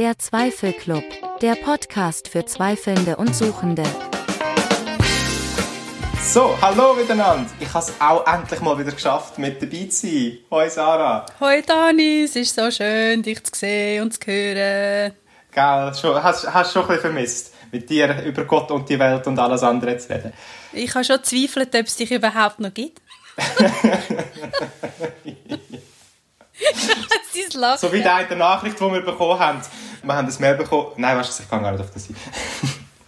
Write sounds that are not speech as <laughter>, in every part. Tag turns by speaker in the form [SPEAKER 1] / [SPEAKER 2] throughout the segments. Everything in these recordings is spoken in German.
[SPEAKER 1] Der Zweifelclub, der Podcast für Zweifelnde und Suchende.
[SPEAKER 2] So, hallo miteinander. Ich habe es auch endlich mal wieder geschafft, mit dabei zu sein. Hoi Sarah.
[SPEAKER 3] Hoi Dani, es ist so schön, dich zu sehen und zu hören.
[SPEAKER 2] Gell, schon, hast, hast schon ein bisschen vermisst, mit dir über Gott und die Welt und alles andere zu reden.
[SPEAKER 3] Ich habe schon zweifelt, ob es dich überhaupt noch gibt. <laughs> <laughs>
[SPEAKER 2] so wie die eine Nachricht, die wir bekommen haben. Wir haben das Mail bekommen. Nein, weißt du, ich kann gar nicht auf das ein.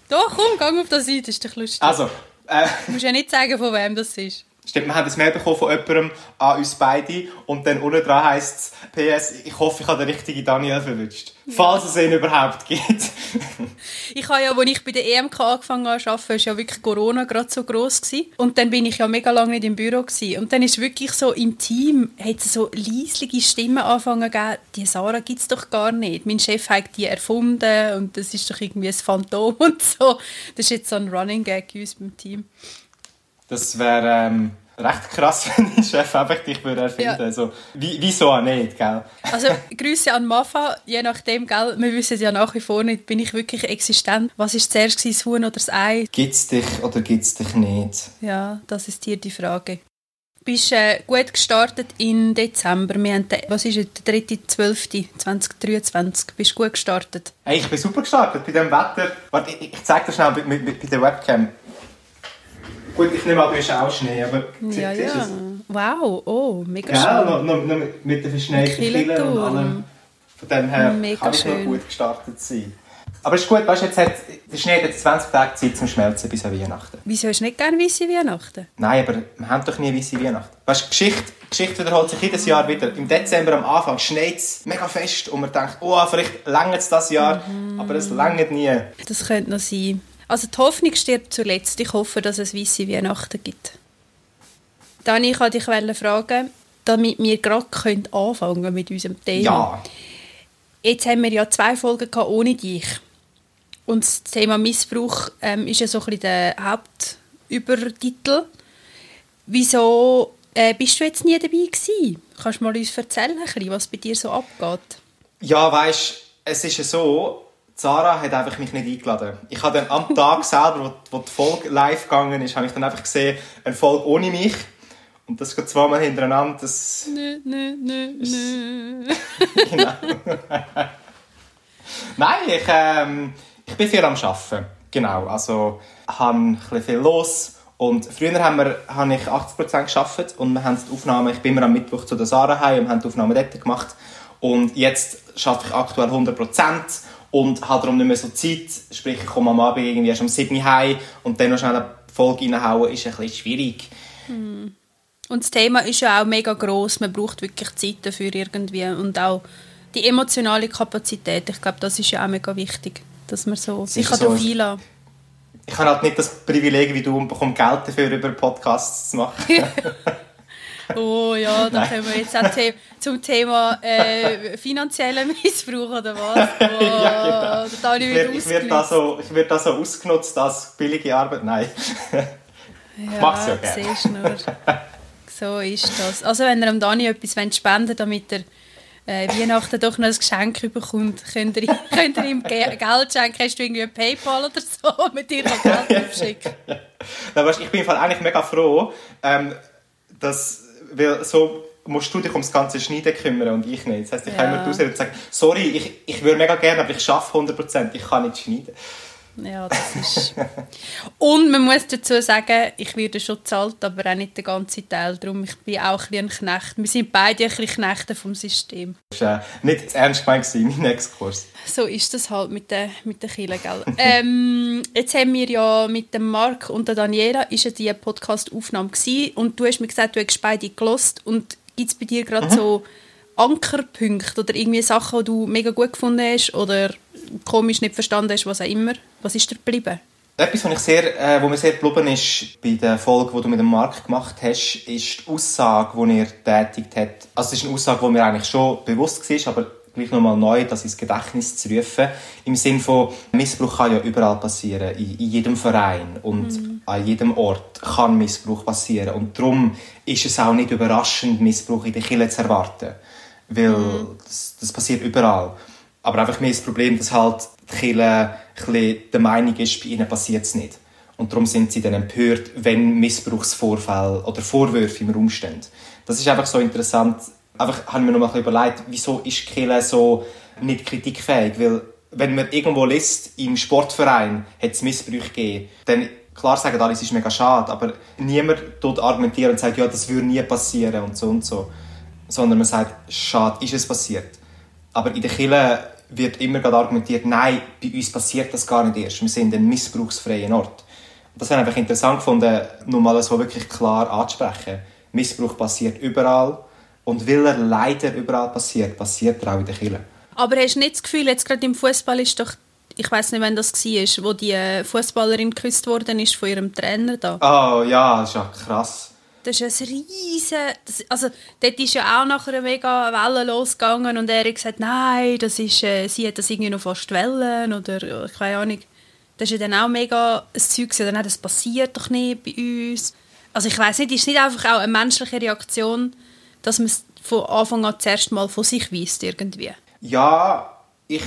[SPEAKER 3] Doch, komm, geh auf das ein, das ist doch lustig.
[SPEAKER 2] Also,
[SPEAKER 3] äh, du musst ja nicht sagen, von wem das ist.
[SPEAKER 2] Stimmt, wir haben das Mail bekommen von jemandem an uns beide und dann unten dran heisst es, PS, ich hoffe, ich habe den richtigen Daniel verwünscht. Ja. Falls es ihn überhaupt gibt. <laughs>
[SPEAKER 3] ich habe ja, als ich bei der EMK angefangen habe zu arbeiten, war ja wirklich Corona gerade so gross gewesen. Und dann bin ich ja mega lange nicht im Büro gewesen. Und dann ist wirklich so im Team, hat es so leislige Stimmen angefangen zu die Sarah gibt es doch gar nicht. Mein Chef hat die erfunden und das ist doch irgendwie ein Phantom <laughs> und so. Das ist jetzt so ein Running Gag in uns beim Team.
[SPEAKER 2] Das wäre ähm, recht krass, <laughs> wenn dein Chef einfach dich würde erfinden würde. Ja. Also, wie, wieso auch nicht, gell?
[SPEAKER 3] Also, <laughs> Grüße an Mafa, je nachdem, gell? Wir wissen ja nach wie vor nicht, bin ich wirklich existent? Was ist zuerst das Huhn oder das Ei?
[SPEAKER 2] Gibt es dich oder gibt es dich nicht?
[SPEAKER 3] Ja, das ist hier die Frage. Du bist äh, gut gestartet im Dezember. Wir haben den, was ist es, der 3.12.2023. Bist du gut gestartet?
[SPEAKER 2] Hey, ich bin super gestartet bei dem Wetter. Warte, ich, ich zeige dir schnell bei, bei, bei der Webcam. Gut, ich nehme an, du hast auch Schnee, aber
[SPEAKER 3] ja, ja. Es? Wow, oh, mega
[SPEAKER 2] ja, schön. Ja, noch, noch, mit den verschneiten Killen und allem. Von dem her mega kann ich noch gut gestartet sein. Aber es ist gut, weißt, jetzt hat, der Schnee hat jetzt 20 Tage Zeit zum Schmelzen bis an Weihnachten.
[SPEAKER 3] Wieso hast du nicht gerne weisse Weihnachten?
[SPEAKER 2] Nein, aber wir haben doch nie weisse Weihnachten. Weißt, Geschichte, Geschichte wiederholt sich jedes Jahr wieder. Im Dezember am Anfang schneit es mega fest und man denkt, oh, vielleicht längert es das Jahr, mhm. aber es längert nie.
[SPEAKER 3] Das könnte noch sein. Also die Hoffnung stirbt zuletzt. Ich hoffe, dass es weisse Weihnachten gibt. Dani, ich wollte dich fragen, damit wir gerade anfangen mit unserem Thema.
[SPEAKER 2] Ja.
[SPEAKER 3] Jetzt haben wir ja zwei Folgen ohne dich. Und das Thema Missbrauch ähm, ist ja so ein bisschen der Hauptübertitel. Wieso äh, bist du jetzt nie dabei gewesen? Kannst du mal uns erzählen, was bei dir so abgeht?
[SPEAKER 2] Ja, weißt, es ist ja so, Sarah hat einfach mich nicht eingeladen. Ich habe dann am Tag <laughs> selber, wo, wo die Folge live gegangen ist, habe ich dann einfach gesehen, eine Folge ohne mich. Und das geht zweimal hintereinander. Das
[SPEAKER 3] nö, nö, nö, nö. <laughs>
[SPEAKER 2] genau. Nein, ich, ähm, ich bin viel am Arbeiten. Genau, also habe ein bisschen viel los. Und früher haben wir, habe ich 80% gearbeitet und wir haben die Aufnahme, ich bin immer am Mittwoch zu der Sarah heim und haben die Aufnahme dort gemacht. Und jetzt arbeite ich aktuell 100% und habe darum nicht mehr so Zeit. Sprich, ich komme am Abend irgendwie erst um 7 Uhr heim und dann noch schnell eine Folge reinhauen, ist ein bisschen schwierig.
[SPEAKER 3] Hm. Und das Thema ist ja auch mega groß. Man braucht wirklich Zeit dafür irgendwie und auch die emotionale Kapazität. Ich glaube, das ist ja auch mega wichtig, dass man so sich so. darauf einlassen
[SPEAKER 2] Ich habe halt nicht das Privileg wie du und bekomme Geld dafür, über Podcasts zu machen. <laughs>
[SPEAKER 3] Oh ja, da kommen wir jetzt auch zum Thema äh, finanzieller Missbrauch oder was? Oh, <laughs>
[SPEAKER 2] ja, genau. Ich werde, ich, werde da so, ich werde da so ausgenutzt als billige Arbeit. Nein.
[SPEAKER 3] ja, es ja gerne. Siehst nur. So ist das. Also wenn ihr dem Dani etwas spenden damit er äh, Weihnachten doch noch ein Geschenk bekommt, könnt ihr, könnt ihr ihm <laughs> Geld schenken. Hast du irgendwie ein Paypal oder so, <laughs> mit dir Geld aufschicken?
[SPEAKER 2] ja, ich bin eigentlich mega froh, ähm, dass weil so musst du dich ums ganze Schneiden kümmern und ich nicht. Das heisst, ich ja. kann immer und sagen, sorry, ich, ich würde mega gerne, aber ich schaffe 100%, ich kann nicht schneiden.
[SPEAKER 3] Ja, das ist... und man muss dazu sagen, ich werde schon gezahlt, aber auch nicht den ganzen Teil. Darum ich bin auch ein, ein Knecht. Wir sind beide ein bisschen Knechte vom System.
[SPEAKER 2] Das war äh, nicht ernst gemeint, mein Exkurs.
[SPEAKER 3] So ist das halt mit den, mit den Kindern, gell? <laughs> ähm, jetzt haben wir ja mit dem Marc und der Daniela ist ja die Podcast-Aufnahme und du hast mir gesagt, du hast beide gelost und gibt es bei dir gerade mhm. so Ankerpunkte oder irgendwie Sachen, die du mega gut gefunden hast oder komisch nicht verstanden hast, was auch immer? Was ist dir geblieben?
[SPEAKER 2] Etwas, was, ich sehr, äh, wo mir sehr geblieben ist bei der Folge, die du mit dem Markt gemacht hast, ist die Aussage, die er tätigt hat. Also es ist eine Aussage, die mir eigentlich schon bewusst war, aber gleich nochmal neu, das ins Gedächtnis zu rufen. Im Sinne von, Missbrauch kann ja überall passieren, in, in jedem Verein und mhm. an jedem Ort kann Missbrauch passieren. Und darum ist es auch nicht überraschend, Missbrauch in der Kirche zu erwarten. Weil mhm. das, das passiert überall. Aber einfach mehr das Problem, dass halt die Kirche der Meinung ist, bei ihnen passiert es nicht. Und darum sind sie dann empört, wenn Missbrauchsvorfälle oder Vorwürfe im Raum stehen. Das ist einfach so interessant. Einfach habe ich mir noch mal überlegt, wieso ist Kirche so nicht kritikfähig? Weil wenn man irgendwo liest, im Sportverein hat es Missbrauch gegeben, dann klar sagen alle, es ist mega schade, aber niemand tut argumentieren und sagt, ja, das würde nie passieren und so und so. Sondern man sagt, schade, ist es passiert. Aber in der Kirche wird immer gerade argumentiert, nein, bei uns passiert das gar nicht erst. Wir sind ein missbrauchsfreier Ort. Das ich einfach interessant gefunden, nur mal so wirklich klar anzusprechen. Missbrauch passiert überall. Und weil er leider überall passiert, passiert er auch in der Kirche.
[SPEAKER 3] Aber hast du nicht das Gefühl, jetzt gerade im Fußball ist doch, ich weiß nicht, wann das war, wo die Fußballerin geküsst worden ist von ihrem Trainer da.
[SPEAKER 2] Oh ja, das ist ja krass.
[SPEAKER 3] Das ist ein riesen, das, also dort ist ja auch nachher eine mega Welle losgegangen und er hat gesagt, nein, das ist, äh, sie hat das irgendwie noch fast Wellen oder keine Ahnung. Das ist ja dann auch mega ein Zeug, oder nein, das passiert doch nicht bei uns. Also ich weiß nicht, ist nicht einfach auch eine menschliche Reaktion, dass man es von Anfang an zuerst mal von sich weist irgendwie?
[SPEAKER 2] Ja, ich,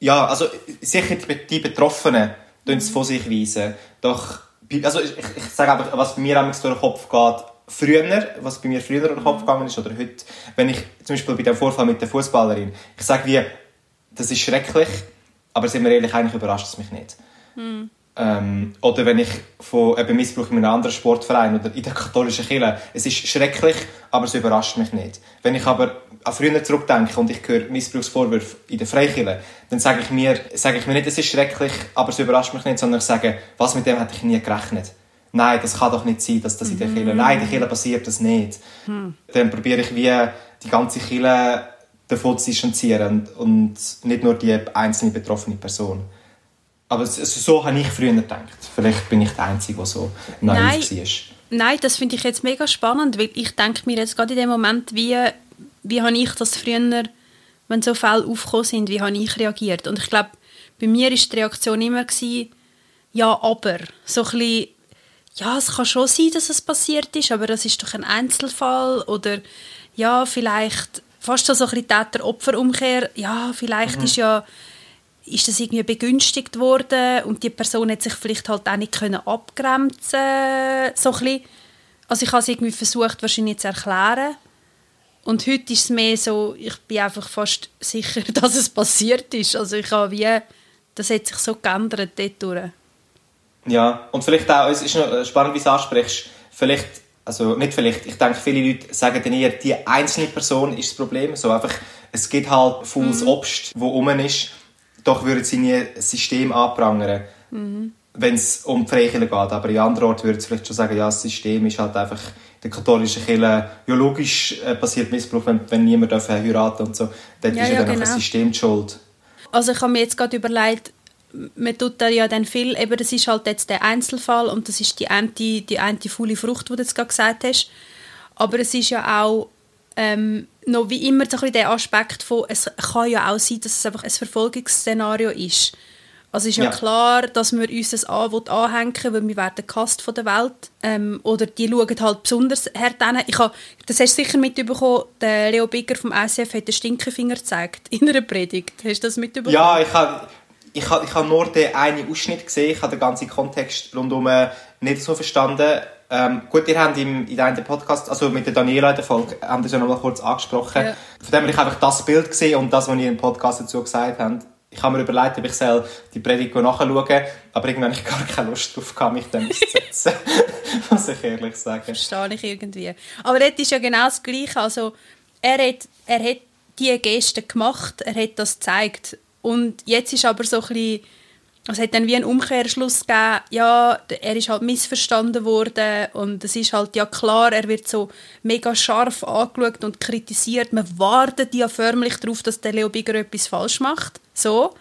[SPEAKER 2] ja, also sicher die, die Betroffenen tun es von sich weisen. Doch, also ich, ich, sage einfach, was bei mir durch den Kopf geht, früher, was bei mir früher durch den Kopf gegangen ist oder heute, wenn ich zum Beispiel bei dem Vorfall mit der Fußballerin, ich sage wie, das ist schrecklich, aber sind wir ehrlich, eigentlich überrascht es mich nicht. Mhm. Ähm, oder wenn ich von eben Missbrauch in einem anderen Sportverein oder in der katholischen Kirche, es ist schrecklich, aber es überrascht mich nicht. Wenn ich aber an früher zurückdenke und ich höre Missbrauchsvorwürfe in der Freikirche, dann sage ich mir, sage ich mir nicht, es ist schrecklich, aber es überrascht mich nicht, sondern ich sage, was mit dem hätte ich nie gerechnet. Nein, das kann doch nicht sein, dass das in der Kirche, nein, in der Kirche passiert das nicht. Mhm. Dann probiere ich wie die ganze Kirche davon zu distanzieren und nicht nur die einzelne betroffene Person. Aber so habe ich früher gedacht. Vielleicht bin ich der Einzige, der so
[SPEAKER 3] Nein. war. Nein, das finde ich jetzt mega spannend, weil ich denke mir jetzt gerade in dem Moment, wie, wie habe ich das früher, wenn so Fälle aufgekommen sind, wie habe ich reagiert? Und ich glaube, bei mir war die Reaktion immer, gewesen, ja, aber. So ein bisschen, ja, es kann schon sein, dass es passiert ist, aber das ist doch ein Einzelfall. Oder ja, vielleicht fast so ein bisschen Täter-Opfer-Umkehr. Ja, vielleicht mhm. ist ja ist das irgendwie begünstigt worden und die Person hat sich vielleicht halt auch nicht können abgrenzen so ein Also ich habe es irgendwie versucht wahrscheinlich zu erklären und heute ist es mehr so, ich bin einfach fast sicher, <laughs> dass es passiert ist. Also ich habe wie, das hat sich so geändert dort
[SPEAKER 2] Ja, und vielleicht auch, es ist noch spannend, wie du es ansprichst, vielleicht, also nicht vielleicht, ich denke, viele Leute sagen dann eher, die einzelne Person ist das Problem, so einfach, es gibt halt volles mhm. Obst, wo rum ist doch würden sie nie ein System anprangern, mhm. wenn es um die Freikirche geht. Aber in anderen Orten würden sie vielleicht schon sagen, ja, das System ist halt einfach der katholischen Kirche, ja logisch äh, passiert Missbrauch, wenn, wenn niemand darf heiraten und so. Dort ja, ist ja, dann genau. ein System die schuld.
[SPEAKER 3] Also ich habe mir jetzt gerade überlegt, man tut da ja dann viel, eben das ist halt jetzt der Einzelfall und das ist die eine, die eine faule Frucht, die du jetzt gerade gesagt hast. Aber es ist ja auch ähm, noch wie immer so ein der Aspekt von, es kann ja auch sein, dass es einfach ein Verfolgungsszenario ist. Also ist ja, ja, klar, dass wir uns das an, anhängen weil wir werden gehasst von der Welt. Ähm, oder die schauen halt besonders hart. Ich habe, das hast du sicher mitbekommen, der Leo Bigger vom ICF hat den Stinkefinger gezeigt in einer Predigt. Hast du das mitbekommen?
[SPEAKER 2] Ja, ich habe ich habe, ich habe nur den einen Ausschnitt gesehen. Ich habe den ganzen Kontext rundum äh, nicht so verstanden. Ähm, gut, ihr habt im, in einem Podcast, also mit der Daniela in der Folge, haben das ja noch mal kurz angesprochen. Ja. Von dem habe ich einfach das Bild gesehen und das, was ihr im Podcast dazu gesagt habt. Ich habe mir überlegt, ob ich soll die Predigt nachschauen aber irgendwann habe ich gar keine Lust gehabt, mich dann zu setzen. <laughs> Muss ich ehrlich sagen.
[SPEAKER 3] Verstehe ich irgendwie. Aber dort ist ja genau das Gleiche. Also, er hat, er hat diese Geste gemacht, er hat das gezeigt. Und jetzt ist aber so ein bisschen es hat dann wie einen Umkehrschluss gegeben, ja, er ist halt missverstanden worden und es ist halt ja klar, er wird so mega scharf angeschaut und kritisiert. Man wartet ja förmlich darauf, dass der Leo Bigger etwas falsch macht. So.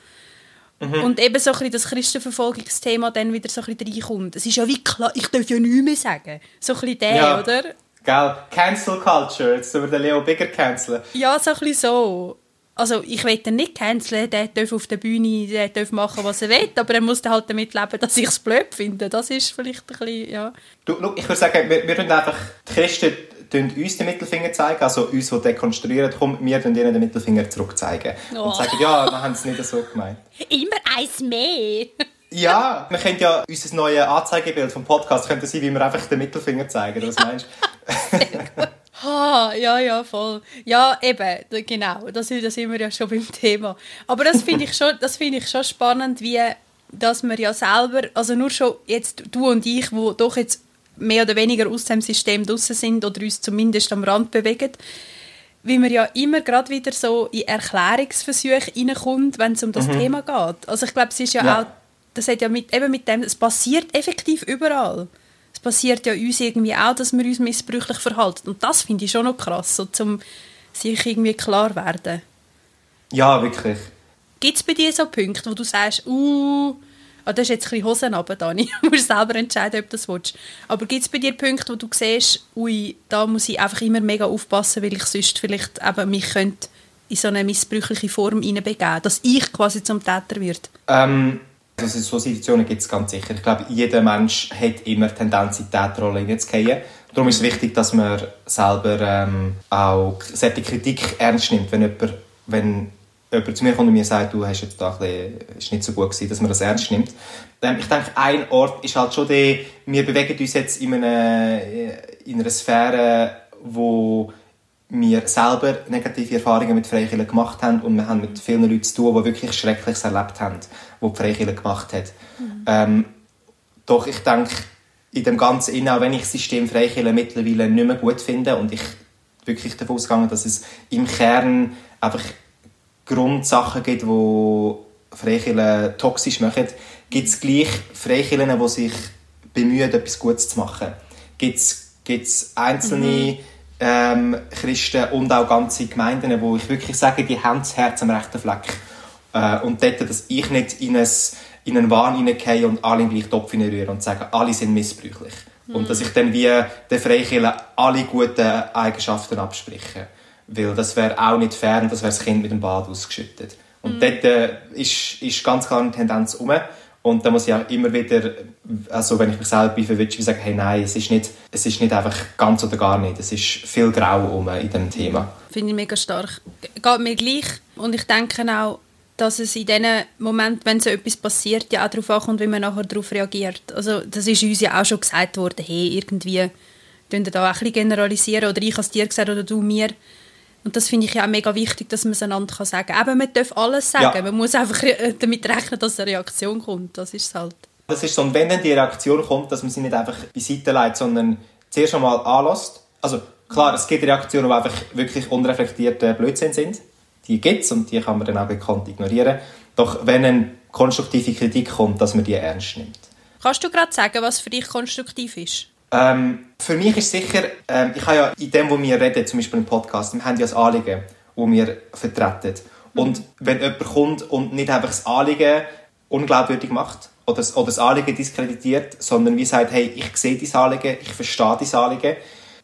[SPEAKER 3] Mhm. Und eben so ein bisschen das Christenverfolgungsthema dann wieder so ein bisschen reinkommt. Es ist ja wie klar, ich darf ja nichts mehr sagen. So ein bisschen der, ja. oder?
[SPEAKER 2] Gell, Cancel Culture, jetzt über den Leo Bigger canceln.
[SPEAKER 3] Ja, so ein bisschen so also ich will ihn nicht canceln, der darf auf der Bühne der darf machen, was er will, aber er muss halt damit leben, dass ich es blöd finde. Das ist vielleicht ein bisschen, ja.
[SPEAKER 2] Du, look, ich würde sagen, wir, wir einfach, die Christen uns den Mittelfinger zeigen, also uns, die dekonstruieren, komm, wir tun ihnen den Mittelfinger zurückzeigen.
[SPEAKER 3] Oh.
[SPEAKER 2] Und sagen, ja, wir haben es nicht so gemeint.
[SPEAKER 3] Immer eins mehr.
[SPEAKER 2] Ja, wir können ja unser neues Anzeigebild vom Podcast könnte sein, wie wir einfach den Mittelfinger zeigen. Was meinst du? <laughs>
[SPEAKER 3] Ha, ja, ja, voll. Ja, eben, genau. Da sind, da sind wir ja schon beim Thema. Aber das finde ich, schon- das finde ich schon spannend, wie dass wir ja selber, also nur schon jetzt du und ich, wo doch jetzt mehr oder weniger aus dem System draussen sind oder uns zumindest am Rand bewegen, wie man ja immer gerade wieder so in Erklärungsversuche reinkommt, wenn es um das Thema geht. Also ich glaube, es ist ja,
[SPEAKER 2] Ja.
[SPEAKER 3] auch, das hat ja mit, eben mit dem, es passiert effektiv überall. Es passiert ja uns irgendwie auch, dass wir uns missbräuchlich verhalten. Und das finde ich schon noch krass, so zum sich irgendwie klar werden.
[SPEAKER 2] Ja, wirklich.
[SPEAKER 3] Gibt es bei dir so Punkte, wo du sagst, uh, ah, das ist jetzt ein bisschen Hosen runter, Dani. <laughs> Du musst selber entscheiden, ob du das willst. Aber gibt es bei dir Punkte, wo du siehst, ui, da muss ich einfach immer mega aufpassen, weil ich sonst vielleicht eben mich könnte in so eine missbräuchliche Form hineinbegeben, dass ich quasi zum Täter werde?
[SPEAKER 2] Ähm, also so Situationen gibt es ganz sicher. Ich glaube, jeder Mensch hat immer die Tendenz, in die Täterrolle hineinzugehen. Darum ist es wichtig, dass man selber ähm, auch solche Kritik ernst nimmt, wenn jemand, wenn jemand zu mir kommt und mir sagt, du hast jetzt da ein bisschen, ist nicht so gut gewesen, dass man das ernst nimmt. Ähm, ich denke, ein Ort ist halt schon der, wir bewegen uns jetzt in einer, in einer Sphäre, wo wir selber negative Erfahrungen mit Freikirchen gemacht haben und wir haben mit vielen Leuten zu tun, die wirklich Schreckliches erlebt haben, die die Freikirche gemacht hat. Ähm, doch ich denke, in dem Ganzen, innen, auch wenn ich das System Freikirche mittlerweile nicht mehr gut finde und ich wirklich davon ausgegangen, dass es im Kern einfach Grundsachen gibt, die Freikirchen toxisch machen, gibt es gleich Freikirchen, die sich bemühen, etwas Gutes zu machen. Gibt es einzelne ähm, Christen und auch ganze Gemeinden, wo ich wirklich sage, die haben das Herz am rechten Fleck. Äh, und dort, dass ich nicht in, ein, in einen Wahn hineingehe und alle im gleichen Topf hineinrühre und sage, alle sind missbräuchlich. Und dass ich dann wie den Freikirchen alle guten Eigenschaften abspreche. Weil das wäre auch nicht fair und das wäre das Kind mit dem Bad ausgeschüttet. Und dort äh, ist, ist ganz klar eine Tendenz um. Und da muss ich auch immer wieder, also wenn ich mich selber verwünsche, sagen, hey, nein, es ist, nicht, es ist nicht einfach ganz oder gar nicht. Es ist viel Grau um in diesem Thema.
[SPEAKER 3] Finde ich mega stark. Geht mir gleich. Und ich denke auch, dass es in diesen Momenten, wenn so etwas passiert, ja auch darauf ankommt, wie man nachher darauf reagiert. Also das ist uns ja auch schon gesagt worden, hey, irgendwie tun da auch ein bisschen generalisieren oder ich es dir gesagt oder du mir. Und das finde ich ja auch mega wichtig, dass man es einander kann sagen kann. Eben, man darf alles sagen.
[SPEAKER 2] Ja.
[SPEAKER 3] Man muss einfach äh, damit rechnen, dass eine Reaktion kommt. Das ist es halt.
[SPEAKER 2] Das ist so, und wenn dann die Reaktion kommt, dass man sie nicht einfach beiseite legt, sondern zuerst einmal anlässt. Also klar, es gibt Reaktionen, die einfach wirklich unreflektierte Blödsinn sind. Die gibt es und die kann man dann auch gekonnt ignorieren. Doch wenn eine konstruktive Kritik kommt, dass man die ernst nimmt.
[SPEAKER 3] Kannst du gerade sagen, was für dich konstruktiv ist?
[SPEAKER 2] Ähm, für mich ist sicher, ähm, ich habe ja in dem, wo wir reden, zum Beispiel im Podcast, wir haben ja das Anliegen, das wir vertreten. Und wenn jemand kommt und nicht einfach das Anliegen unglaubwürdig macht oder das, oder das Anliegen diskreditiert, sondern wie sagt, hey, ich sehe dein Anliegen, ich verstehe dein Anliegen,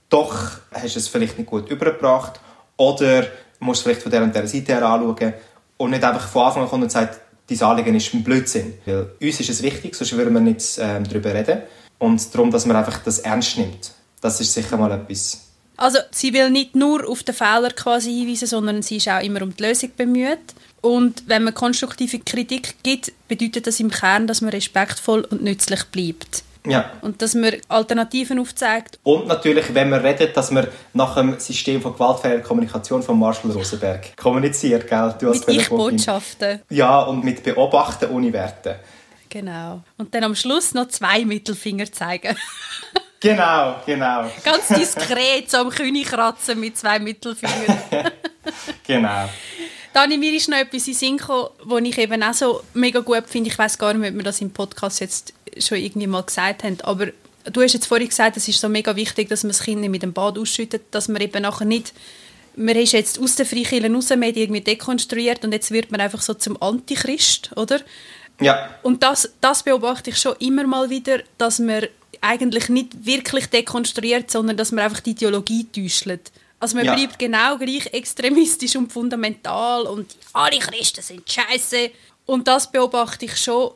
[SPEAKER 2] doch hast du es vielleicht nicht gut übergebracht oder musst es vielleicht von der und der Seite her anschauen und nicht einfach von Anfang an kommt und sagt, dein Anliegen ist ein Blödsinn. Weil uns ist es wichtig, sonst würden wir nicht ähm, darüber reden. Und darum, dass man einfach das ernst nimmt. Das ist sicher mal etwas.
[SPEAKER 3] Also sie will nicht nur auf den Fehler quasi hinweisen, sondern sie ist auch immer um die Lösung bemüht. Und wenn man konstruktive Kritik gibt, bedeutet das im Kern, dass man respektvoll und nützlich bleibt.
[SPEAKER 2] Ja.
[SPEAKER 3] Und dass man Alternativen aufzeigt.
[SPEAKER 2] Und natürlich, wenn man redet, dass man nach dem System von gewaltfreier Kommunikation von Marshall Rosenberg kommuniziert, gell? Du
[SPEAKER 3] Mit. Ich-Botschaften.
[SPEAKER 2] Ja, und mit Beobachten ohne Werten.
[SPEAKER 3] Genau. Und dann am Schluss noch zwei Mittelfinger zeigen. <laughs>
[SPEAKER 2] Genau, genau,
[SPEAKER 3] Ganz diskret so am König kratzen mit zwei Mittelfingern. <laughs>
[SPEAKER 2] genau.
[SPEAKER 3] Dani, mir ist noch etwas in Sinn gekommen, was ich eben auch so mega gut finde. Ich weiß gar nicht, ob wir das im Podcast jetzt schon irgendwie mal gesagt haben, aber du hast jetzt vorhin gesagt, es ist so mega wichtig, dass man das Kind nicht mit dem Bad ausschüttet, dass man eben nachher nicht man ist jetzt aus den Freikirchen raus, man irgendwie dekonstruiert und jetzt wird man einfach so zum Antichrist, oder?
[SPEAKER 2] Ja,
[SPEAKER 3] Und das, das beobachte ich schon immer mal wieder, dass man eigentlich nicht wirklich dekonstruiert, sondern dass man einfach die Ideologie täuscht. Also man
[SPEAKER 2] Ja.
[SPEAKER 3] bleibt genau gleich extremistisch und fundamental und alle Christen sind scheiße. Und das beobachte ich schon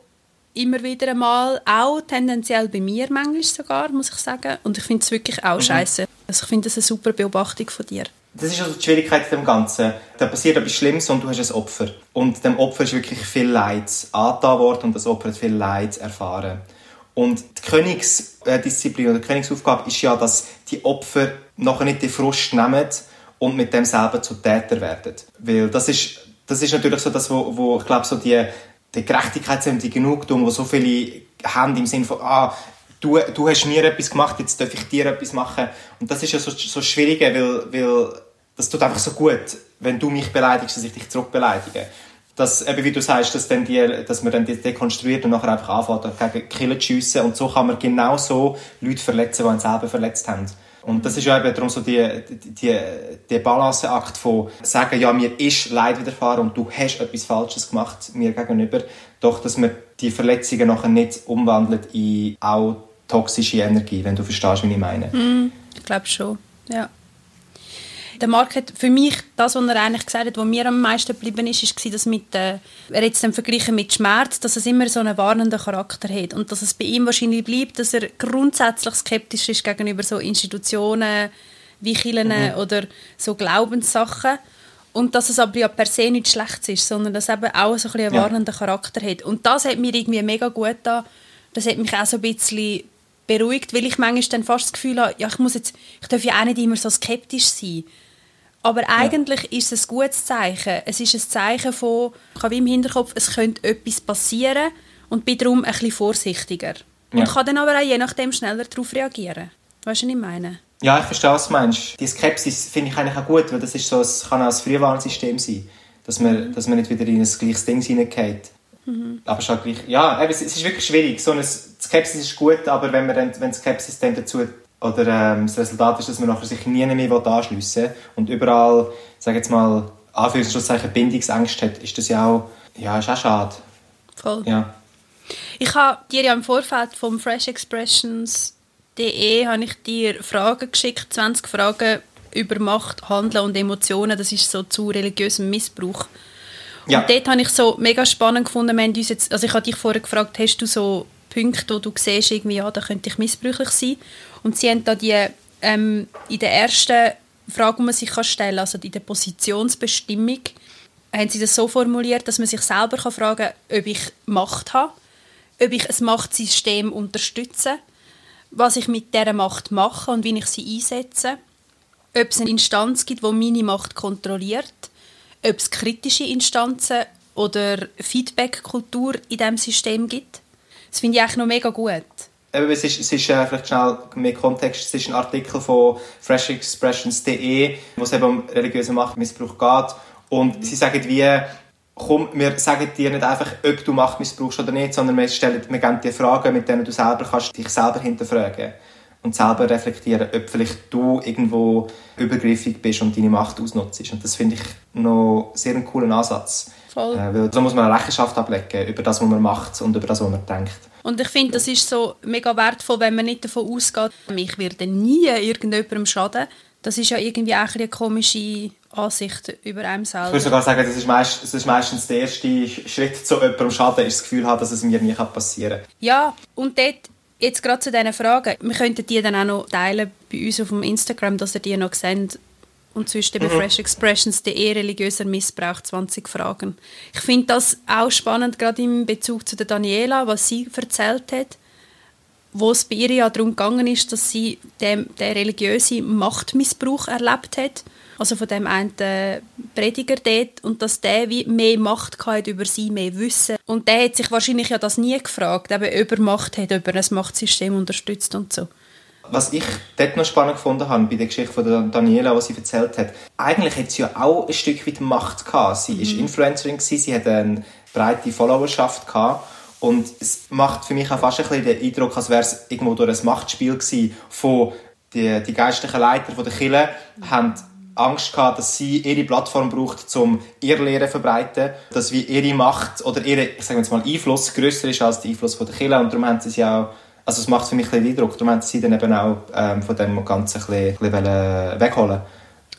[SPEAKER 3] immer wieder einmal, auch tendenziell bei mir manchmal sogar, muss ich sagen. Und ich finde es wirklich auch mhm. scheiße. Also ich finde das eine super Beobachtung von dir.
[SPEAKER 2] Das ist also die Schwierigkeit in dem Ganzen. Da passiert etwas Schlimmes und du hast ein Opfer. Und dem Opfer ist wirklich viel Leid angetan worden und das Opfer hat viel Leid erfahren. Und die Königsdisziplin oder die Königsaufgabe ist ja, dass die Opfer nachher nicht den Frust nehmen und mit dem selber zu Täter werden. Weil das ist, das ist natürlich so das, wo, wo ich glaube, so die, die Gerechtigkeitssinn, die Genugtuung, wo so viele haben im Sinne von, ah, du, du hast mir etwas gemacht, jetzt darf ich dir etwas machen. Und das ist ja so, so schwierig, weil, weil das tut einfach so gut, wenn du mich beleidigst, dass ich dich zurückbeleidige. Dass, eben wie du sagst, dass, dann die, dass man dann dekonstruiert und nachher einfach anfängt, gegen Killen zu schiessen. Und so kann man genau so Leute verletzen, die einen selber verletzt haben. Und das ist ja eben darum so die, die, die Balanceakt von sagen, ja, mir ist Leid widerfahren und du hast etwas Falsches gemacht mir gegenüber, doch dass man die Verletzungen nachher nicht umwandelt in auch toxische Energie, wenn du verstehst, wie ich meine.
[SPEAKER 3] Mm, ich glaube schon, ja. Der Marc hat für mich das, was er eigentlich gesagt hat, was mir am meisten geblieben ist, ist dass mit, äh, er jetzt dann verglichen mit Schmerz, dass es immer so einen warnenden Charakter hat und dass es bei ihm wahrscheinlich bleibt, dass er grundsätzlich skeptisch ist gegenüber so Institutionen wie Kirchen mhm. oder so Glaubenssachen und dass es aber ja per se nicht schlecht ist, sondern dass es eben auch so ein einen warnenden Charakter hat. Und das hat mir irgendwie mega gut da. Das hat mich auch so ein bisschen beruhigt, weil ich manchmal dann fast das Gefühl habe, ja, ich muss jetzt, ich darf ja auch nicht immer so skeptisch sein. Aber eigentlich ja. ist es ein gutes Zeichen. Es ist ein Zeichen von, ich habe im Hinterkopf, es könnte etwas passieren und bin darum ein bisschen vorsichtiger. Ja. Und kann dann aber auch je nachdem schneller darauf reagieren. Weißt du, was ich meine?
[SPEAKER 2] Ja, ich verstehe, was du meinst. Die Skepsis finde ich eigentlich auch gut, weil das ist so, es kann auch ein Frühwarnsystem sein, dass man, dass man nicht wieder in ein gleiches Ding hineingeht. Mhm. Aber schon gleich, ja, es ist wirklich schwierig. So eine Skepsis ist gut, aber wenn man dann, wenn Skepsis dann dazu oder ähm, das Resultat ist, dass man nachher sich nie mehr anschliessen will und überall, sage jetzt mal, Anführungszeichen Bindungsängste hat, ist das ja auch, ja, ist auch schade.
[SPEAKER 3] Voll. Ja. Ich habe dir ja im Vorfeld vom freshexpressions.de habe ich dir Fragen geschickt, 20 Fragen über Macht, Handeln und Emotionen. Das ist so zu religiösem Missbrauch. Ja. Und dort habe ich so mega spannend gefunden, wir uns jetzt, also ich habe dich vorher gefragt, hast du so Punkte, wo du siehst, irgendwie, ja, da könnte ich missbräuchlich sein. Und sie haben da die, ähm, in der ersten Frage, die man sich stellen kann, also in der Positionsbestimmung, haben sie das so formuliert, dass man sich selber kann fragen kann, ob ich Macht habe, ob ich ein Machtsystem unterstütze, was ich mit dieser Macht mache und wie ich sie einsetze, ob es eine Instanz gibt, die meine Macht kontrolliert, ob es kritische Instanzen oder Feedback-Kultur in diesem System gibt. Das finde ich eigentlich noch mega gut.
[SPEAKER 2] Es ist, es ist äh, vielleicht schnell mehr Kontext. Es ist ein Artikel von freshexpressions.de, wo es eben um religiösen Machtmissbrauch geht. Und mhm. sie sagen wie, komm, wir sagen dir nicht einfach, ob du Macht missbrauchst oder nicht, sondern wir, stellen, wir geben dir Fragen, mit denen du selber kannst dich selber hinterfragen und selber reflektieren, ob vielleicht du irgendwo übergriffig bist und deine Macht ausnutzt. Und das finde ich noch sehr einen coolen Ansatz. Voll. Äh, weil so muss man eine Rechenschaft ablegen über das, was man macht und über das, was man denkt.
[SPEAKER 3] Und ich finde, das ist so mega wertvoll, wenn man nicht davon ausgeht, ich werde nie irgendjemandem schaden. Das ist ja irgendwie auch eine komische Ansicht über einen selber.
[SPEAKER 2] Ich würde sogar sagen, das ist, meist, das ist meistens der erste Schritt zu jemandem Schaden, ist das Gefühl haben, dass es mir nie passieren kann.
[SPEAKER 3] Ja, und dort Jetzt gerade zu diesen Fragen. Wir könnten die dann auch noch teilen bei uns auf dem Instagram, dass ihr die noch seht. Und zwischen mhm. freshexpressions.de religiöser Missbrauch 20 Fragen. Ich finde das auch spannend, gerade im Bezug zu der Daniela, was sie erzählt hat, wo es bei ihr ja darum gegangen ist, dass sie den, den religiösen Machtmissbrauch erlebt hat also von dem einen Prediger dort, und dass der wie mehr Macht hatte über sie, mehr Wissen. Und der hat sich wahrscheinlich ja das nie gefragt, eben über Macht hat, über ein Machtsystem unterstützt und so.
[SPEAKER 2] Was ich dort noch spannend gefunden habe, bei der Geschichte von Daniela, was sie erzählt hat, eigentlich hat sie ja auch ein Stück weit Macht gehabt. Sie mhm. ist Influencerin gewesen, sie hat eine breite Followerschaft gehabt. Und es macht für mich auch fast ein bisschen den Eindruck, als wäre es irgendwo durch ein Machtspiel gewesen, von die, die geistlichen Leiter von der Kirche mhm. haben Angst gehabt, dass sie ihre Plattform braucht, um ihre Lehre zu verbreiten, dass wie ihre Macht oder ihre, ich sage jetzt mal, Einfluss größer ist als der Einfluss von der Kirche und darum haben sie sie auch, also es macht für mich ein Eindruck, darum haben sie dann eben auch ähm, von dem Ganzen ein bisschen, ein bisschen wegholen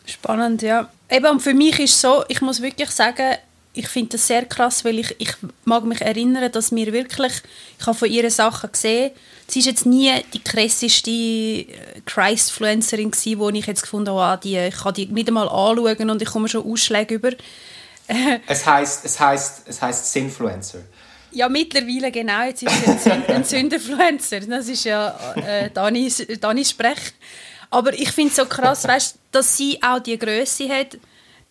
[SPEAKER 3] Spannend, ja. Eben, und für mich ist es so, ich muss wirklich sagen, ich finde das sehr krass, weil ich, ich mag mich erinnern, dass mir wirklich, ich habe von ihr Sachen gesehen, sie ist jetzt nie die krasseste äh, Christfluencerin gewesen, wo ich jetzt gefunden habe, ah, die, ich kann die nicht einmal anschauen und ich komme schon Ausschläge über.
[SPEAKER 2] es heißt es heißt es heißt Sinfluencer.
[SPEAKER 3] Ja, mittlerweile genau. Jetzt ist sie ein Sündenfluencer. Das ist ja äh, Danis, Danis Sprech. Aber ich finde es so krass, weißt, dass sie auch die Größe hat,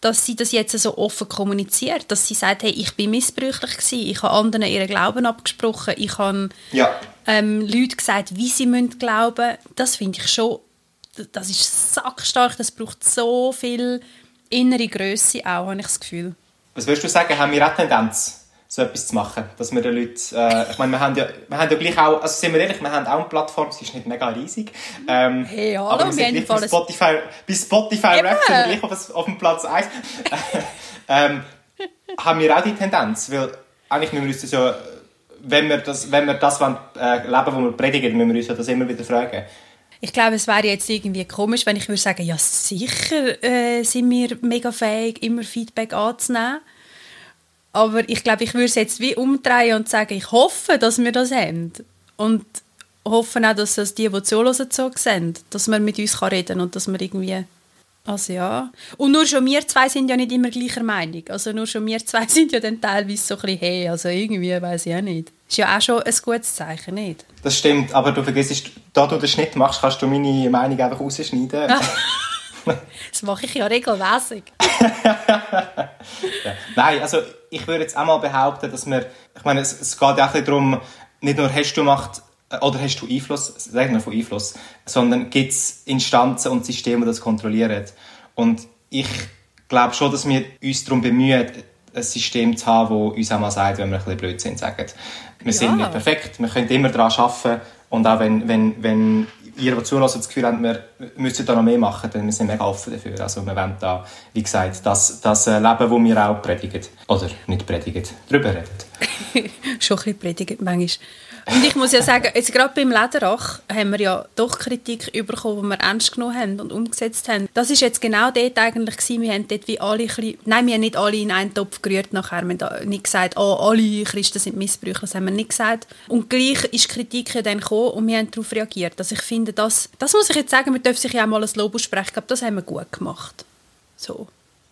[SPEAKER 3] dass sie das jetzt so offen kommuniziert, dass sie sagt, hey, ich bin missbräuchlich gewesen, ich habe anderen ihren Glauben abgesprochen, ich habe
[SPEAKER 2] ja.
[SPEAKER 3] ähm, Leute gesagt, wie sie müssen glauben. Das finde ich schon, das ist sackstark, das braucht so viel innere Größe auch, habe ich das Gefühl.
[SPEAKER 2] Was würdest du sagen, haben wir auch Tendenz? So etwas zu machen. Dass wir den Leuten, äh, ich meine, wir haben, ja, wir haben ja gleich auch, also sind wir ehrlich, wir haben auch eine Plattform, sie ist nicht mega riesig. Ähm,
[SPEAKER 3] hey, hallo,
[SPEAKER 2] aber wir sind gleich bei Spotify, bei Spotify Rap sind wir gleich auf, auf dem Platz 1. <laughs> ähm, haben wir auch die Tendenz, weil eigentlich müssen wir uns das ja, wenn wir das, wenn wir das wollen, äh, leben, was wir predigen, müssen wir uns ja das immer wieder fragen.
[SPEAKER 3] Ich glaube, es wäre jetzt irgendwie komisch, wenn ich würde sagen, ja sicher äh, sind wir mega fähig, immer Feedback anzunehmen. Aber ich glaube, ich würde es jetzt wie umdrehen und sagen, ich hoffe, dass wir das haben. Und hoffe auch, dass das die, die zuhören, so sehen. Dass man mit uns reden kann und dass wir irgendwie... Also ja. Und nur schon wir zwei sind ja nicht immer gleicher Meinung. Also nur schon wir zwei <laughs> sind ja dann teilweise so ein bisschen, hey, also irgendwie, weiß ich auch nicht. Ist ja auch schon ein gutes Zeichen, nicht?
[SPEAKER 2] Das stimmt, aber du vergisst, da du den Schnitt machst, kannst du meine Meinung einfach rausschneiden. <laughs>
[SPEAKER 3] das mache ich ja regelmäßig.
[SPEAKER 2] Ja. Nein, also ich würde jetzt auch mal behaupten, dass wir, ich meine, es, es geht ja auch darum, nicht nur hast du Macht äh, oder hast du Einfluss, sagen wir von Einfluss, sondern gibt es Instanzen und Systeme, die das kontrollieren. Und ich glaube schon, dass wir uns darum bemühen, ein System zu haben, das uns auch mal sagt, wenn wir ein bisschen Blödsinn sagen. Wir ja. sind nicht perfekt, wir können immer daran arbeiten und auch wenn, wenn, wenn ihr, die zulassen, das Gefühl haben, wir müssen da noch mehr machen, dann sind wir mega offen dafür. Also wir wollen da, wie gesagt, das, das äh, Leben, das wir auch predigen. Oder nicht predigen, darüber reden. <laughs>
[SPEAKER 3] Schon ein bisschen predigen manchmal. Und ich muss ja sagen, jetzt gerade beim Lederach haben wir ja doch Kritik bekommen, die wir ernst genommen haben und umgesetzt haben. Das ist jetzt genau dort eigentlich gewesen. Wir haben dort wie alle, nein, wir haben nicht alle in einen Topf gerührt nachher. Wir haben nicht gesagt, oh, alle Christen sind Missbrüche, das haben wir nicht gesagt. Und gleich ist Kritik ja dann gekommen und wir haben darauf reagiert. Also ich finde, das, das muss ich jetzt sagen, wir dürfen sich ja auch mal ein Lob aussprechen. Ich glaube, das haben wir gut gemacht. So.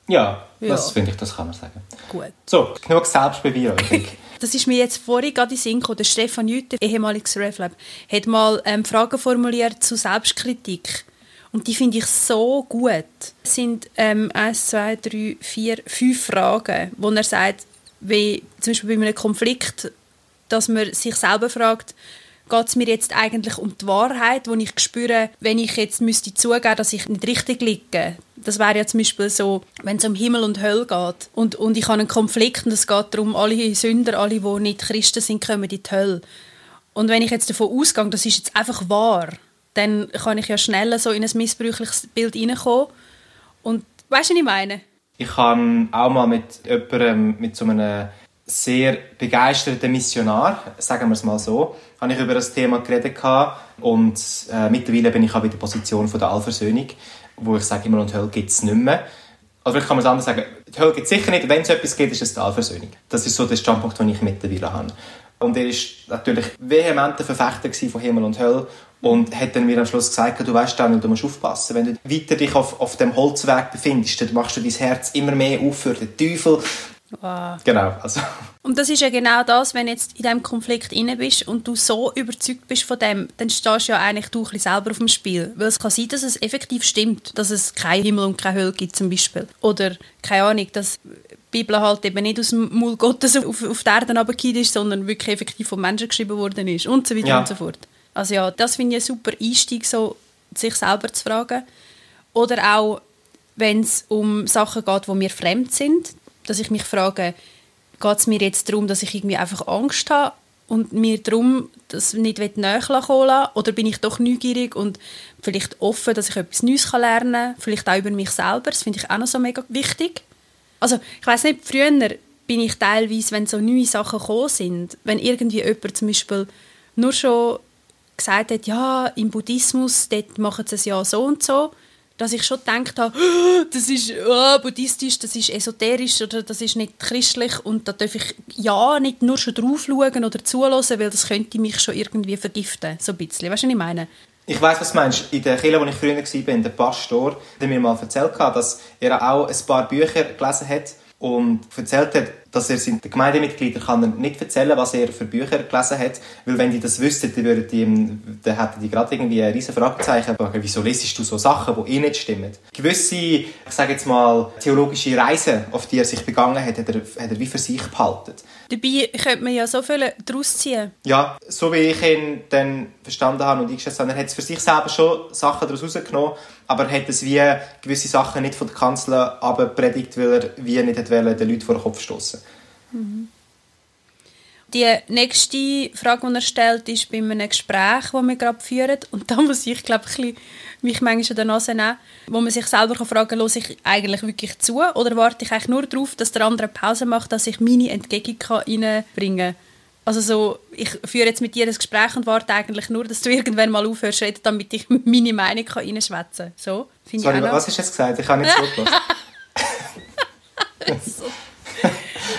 [SPEAKER 2] Ja, ja. das finde ich, das kann man sagen.
[SPEAKER 3] Gut.
[SPEAKER 2] So, genug Selbstbeweihräucherung. <laughs>
[SPEAKER 3] Das ist mir jetzt vorhin gerade in Sinn gekommen. Der Stefan Jütter, ehemaliges RevLab, hat mal ähm, Fragen formuliert zu Selbstkritik. Und die finde ich so gut. Es sind ähm, eins, zwei, drei, vier, fünf Fragen, wo er sagt, wie zum Beispiel bei einem Konflikt, dass man sich selber fragt, geht es mir jetzt eigentlich um die Wahrheit, wo ich spüre, wenn ich jetzt müsste zugeben, dass ich nicht richtig liege. Das wäre ja zum Beispiel so, wenn es um Himmel und Hölle geht und, und ich habe einen Konflikt und es geht darum, alle Sünder, alle, die nicht Christen sind, kommen in die Hölle. Und wenn ich jetzt davon ausgehe, das ist jetzt einfach wahr, dann kann ich ja schneller so in ein missbräuchliches Bild hineinkommen. Und weißt du, was ich meine?
[SPEAKER 2] Ich habe auch mal mit jemandem, mit so einem sehr begeisterten Missionar, sagen wir es mal so, habe ich über das Thema geredet und äh, mittlerweile bin ich auch in der Position von der Allversöhnung, wo ich sage, Himmel und Hölle gibt es nicht mehr. Oder vielleicht kann man es anders sagen, die Hölle gibt es sicher nicht, wenn es etwas gibt, ist es die Allversöhnung. Das ist so der Standpunkt, den ich mittlerweile habe. Und er war natürlich vehementer Verfechter von Himmel und Hölle und hat dann mir am Schluss gesagt, du weißt Daniel, du musst aufpassen, wenn du weiter dich auf, auf dem Holzweg befindest, dann machst du dein Herz immer mehr auf für den Teufel Wow. Genau. Also.
[SPEAKER 3] Und das ist ja genau das, wenn du jetzt in diesem Konflikt inne bist und du so überzeugt bist von dem, dann stehst du ja eigentlich du ein selber auf dem Spiel. Weil es kann sein, dass es effektiv stimmt, dass es kein Himmel und keine Hölle gibt zum Beispiel. Oder, keine Ahnung, dass die Bibel halt eben nicht aus dem Mund Gottes auf, auf die Erde runtergefallen ist, sondern wirklich effektiv von Menschen geschrieben worden ist und so weiter ja. und so fort. Also ja, das finde ich ein super Einstieg, so sich selber zu fragen. Oder auch, wenn es um Sachen geht, die mir fremd sind, dass ich mich frage, geht es mir jetzt darum, dass ich irgendwie einfach Angst habe und mir darum das nicht nachkommen lassen oder bin ich doch neugierig und vielleicht offen, dass ich etwas Neues lernen kann, vielleicht auch über mich selber, das finde ich auch noch so mega wichtig. Also ich weiß nicht, früher bin ich teilweise, wenn so neue Sachen gekommen sind, wenn irgendwie jemand zum Beispiel nur schon gesagt hat, ja, im Buddhismus, dort machen sie es ja so und so, dass ich schon gedacht habe, «Oh, das ist oh, buddhistisch, das ist esoterisch oder das ist nicht christlich und da darf ich ja nicht nur schon drauf schauen oder zuhören, weil das könnte mich schon irgendwie vergiften, so ein bisschen. Weißt du, was ich meine?
[SPEAKER 2] Ich weiß, was du meinst. In der Kirche, wo ich früher war, der Pastor, der mir mal erzählt hat, dass er auch ein paar Bücher gelesen hat und erzählt hat, dass er seinen Gemeindemitgliedern kann nicht erzählen was er für Bücher gelesen hat, weil wenn die das wüssten, dann, würden die, dann hätten die gerade irgendwie ein riesen Fragezeichen. Wieso lesest du so Sachen, die eh nicht stimmen? Gewisse, ich sage jetzt mal, theologische Reisen, auf die er sich begangen hat, hat er, hat er wie für sich behalten.
[SPEAKER 3] Dabei könnte man ja so viel daraus ziehen.
[SPEAKER 2] Ja, so wie ich ihn dann verstanden habe und eingeschätzt habe, er hat für sich selber schon Sachen daraus rausgenommen, aber er hat es wie gewisse Sachen nicht von der Kanzel abgepredigt, weil er wie nicht wollte, den Leuten vor den Kopf stoßen. Mhm.
[SPEAKER 3] Die nächste Frage, die er stellt, ist bei einem Gespräch, das wir gerade führen. Und da muss ich, glaube ich, mich manchmal an der Nase nehmen, wo man sich selber fragen kann, höre ich eigentlich wirklich zu oder warte ich eigentlich nur darauf, dass der andere Pause macht, dass ich meine Entgegnung reinbringen kann. Also so, ich führe jetzt mit dir ein Gespräch und warte eigentlich nur, dass du irgendwann mal aufhörst zu reden, damit ich <laughs> meine Meinung reinschwätzen kann. So,
[SPEAKER 2] Sorry, was hast du jetzt gesagt? Ich habe nicht zugelassen. <laughs>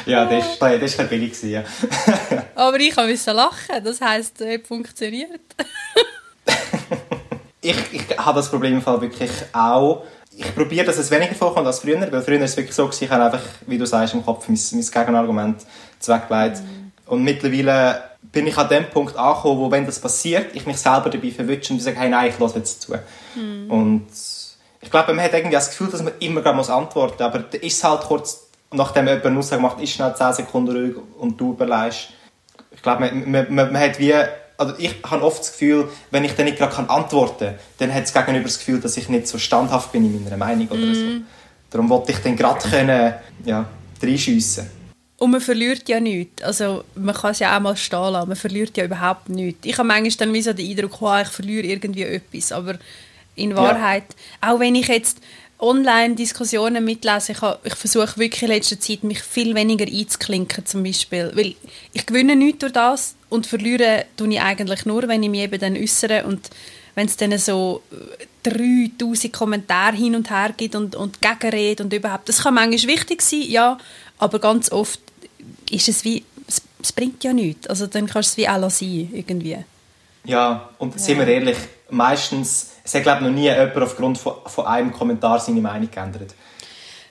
[SPEAKER 2] ja, das war das war billig. Ja. <laughs>
[SPEAKER 3] Aber ich musste lachen, das heisst, es hat funktioniert.
[SPEAKER 2] ich, ich habe das Problem im Fall wirklich auch. Ich probiere, dass es weniger vorkommt als früher, weil früher war es wirklich so, ich habe einfach, wie du sagst, im Kopf mein, mein Gegenargument zweckgelegt. Mm. Und mittlerweile bin ich an dem Punkt angekommen, wo, wenn das passiert, ich mich selber dabei verwünsche und sage, hey, nein, ich lasse jetzt zu. Mm. Und ich glaube, man hat irgendwie das Gefühl, dass man immer gerade muss antworten muss, aber da ist es halt kurz, nachdem jemand eine Aussage macht, ist schnell 10 Sekunden ruhig und du überlegst. Ich glaube, man, man, man, man hat wie also ich habe oft das Gefühl, wenn ich dann nicht gerade antworten kann, dann hat das Gegenüber das Gefühl, dass ich nicht so standhaft bin in meiner Meinung oder mm. so. Darum wollte ich dann gerade können, ja, reinschiessen.
[SPEAKER 3] Und man verliert ja nichts. Also man kann es ja auch mal stehen lassen. Man verliert ja überhaupt nichts. Ich habe manchmal dann wie so den Eindruck, oh, ich verliere irgendwie etwas. Aber in Wahrheit, ja. auch wenn ich jetzt Online-Diskussionen mitlese, ich, ich versuche wirklich in letzter Zeit, mich viel weniger einzuklinken zum Beispiel. Weil ich gewinne nichts durch das und verliere tue ich eigentlich nur, wenn ich mich eben dann äußere und wenn es dann so 3000 äh, Kommentare hin und her gibt und, und Gegenrede und überhaupt. Das kann manchmal wichtig sein, ja, aber ganz oft ist es wie, es, es bringt ja nichts. Also dann kannst du es wie auch sein, irgendwie.
[SPEAKER 2] Ja, und ja. sind wir ehrlich, meistens, es hat glaube noch nie jemand aufgrund von, von einem Kommentar seine Meinung geändert.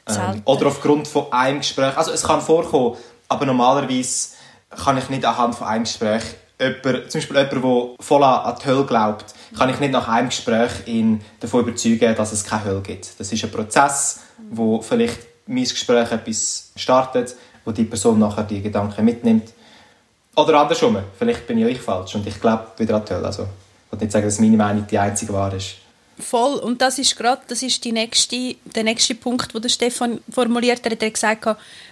[SPEAKER 2] Ähm, oder aufgrund von einem Gespräch. Also es kann vorkommen, aber normalerweise kann ich nicht anhand von einem Gespräch jemand, zum Beispiel jemand, der voll an die Hölle glaubt, kann ich nicht nach einem Gespräch ihn davon überzeugen, dass es keine Hölle gibt. Das ist ein Prozess, wo vielleicht mein Gespräch etwas startet, wo die Person nachher die Gedanken mitnimmt. Oder andersrum, vielleicht bin ich falsch und ich glaube wieder an die Hölle. Also, ich will nicht sagen, dass meine Meinung die einzige wahre ist.
[SPEAKER 3] Voll. Und das ist gerade, das ist die nächste, der nächste Punkt, den Stefan formuliert hat. Er hat gesagt,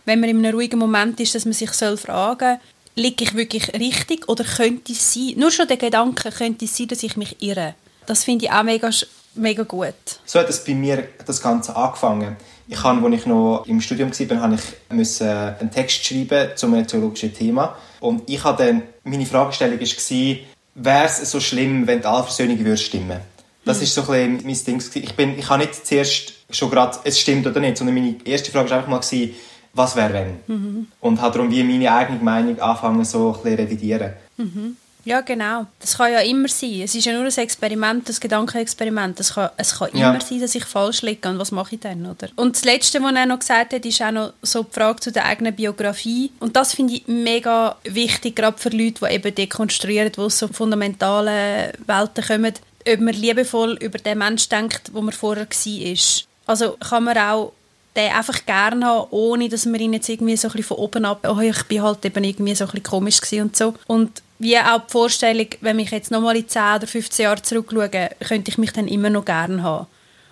[SPEAKER 3] wenn man in einem ruhigen Moment ist, dass man sich soll fragen soll, liege ich wirklich richtig oder könnte es sein, nur schon der Gedanke, könnte es sein, dass ich mich irre. Das finde ich auch mega, mega gut.
[SPEAKER 2] So hat es bei mir das Ganze angefangen. Ich habe, als ich noch im Studium war, habe ich müssen einen Text schreiben zu einem theologischen Thema. Und ich habe dann, meine Fragestellung war, wäre es so schlimm, wenn die Allversöhnung stimmen würde? Das war so ein mein Ding. Ich, bin, ich habe nicht zuerst schon gerade, es stimmt oder nicht, sondern meine erste Frage war einfach mal, gewesen, was wäre wenn? Mhm. Und habe darum wie meine eigene Meinung anfangen so ein bisschen revidieren.
[SPEAKER 3] Mhm. Ja, genau. Das kann ja immer sein. Es ist ja nur ein Experiment, ein Gedankenexperiment. Es kann, es kann ja. immer sein, dass ich falsch liege. Und was mache ich dann, oder? Und das Letzte, was er noch gesagt hat, ist auch noch so die Frage zu der eigenen Biografie. Und das finde ich mega wichtig, gerade für Leute, die eben dekonstruieren, die aus so fundamentalen Welten kommen ob man liebevoll über den Mensch denkt, wo man vorher war. Also kann man auch den einfach gerne haben, ohne dass man ihn jetzt irgendwie so ein bisschen von oben ab, oh, ich bin halt eben irgendwie so ein bisschen komisch und so. Und wie auch die Vorstellung, wenn ich jetzt nochmal in 10 oder 15 Jahre zurückschaue, könnte ich mich dann immer noch gerne haben.